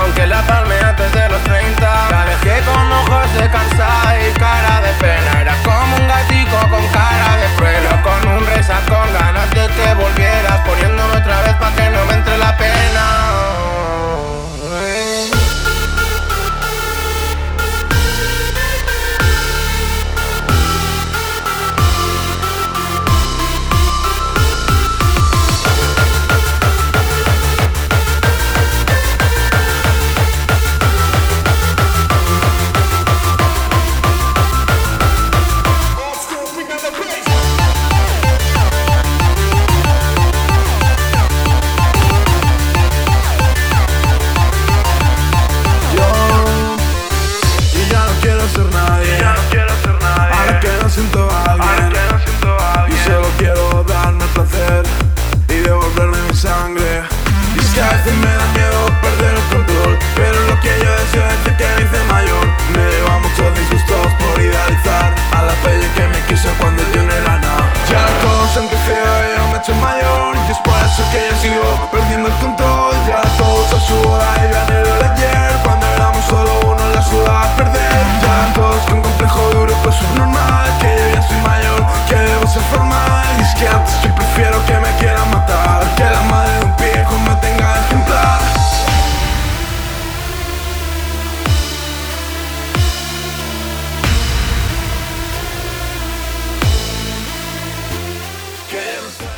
Aunque la palme antes de los 30 La dejé con ojos de cansada y cara de pena. Era como un gatico con cara de prueba Con un resacón, ganas de que volvieras Poniéndome otra vez pa' que no me entre la pena sangre. Y es que a veces me da miedo perder el control. Pero lo que yo deseo es que me hice mayor. Me lleva muchos disgustos por idealizar a la pelle que me quiso cuando yo no era nada. Ya cosas han crecido y yo me he hecho mayor. Y es por eso que yo sigo perdiendo el control. Ya todos a su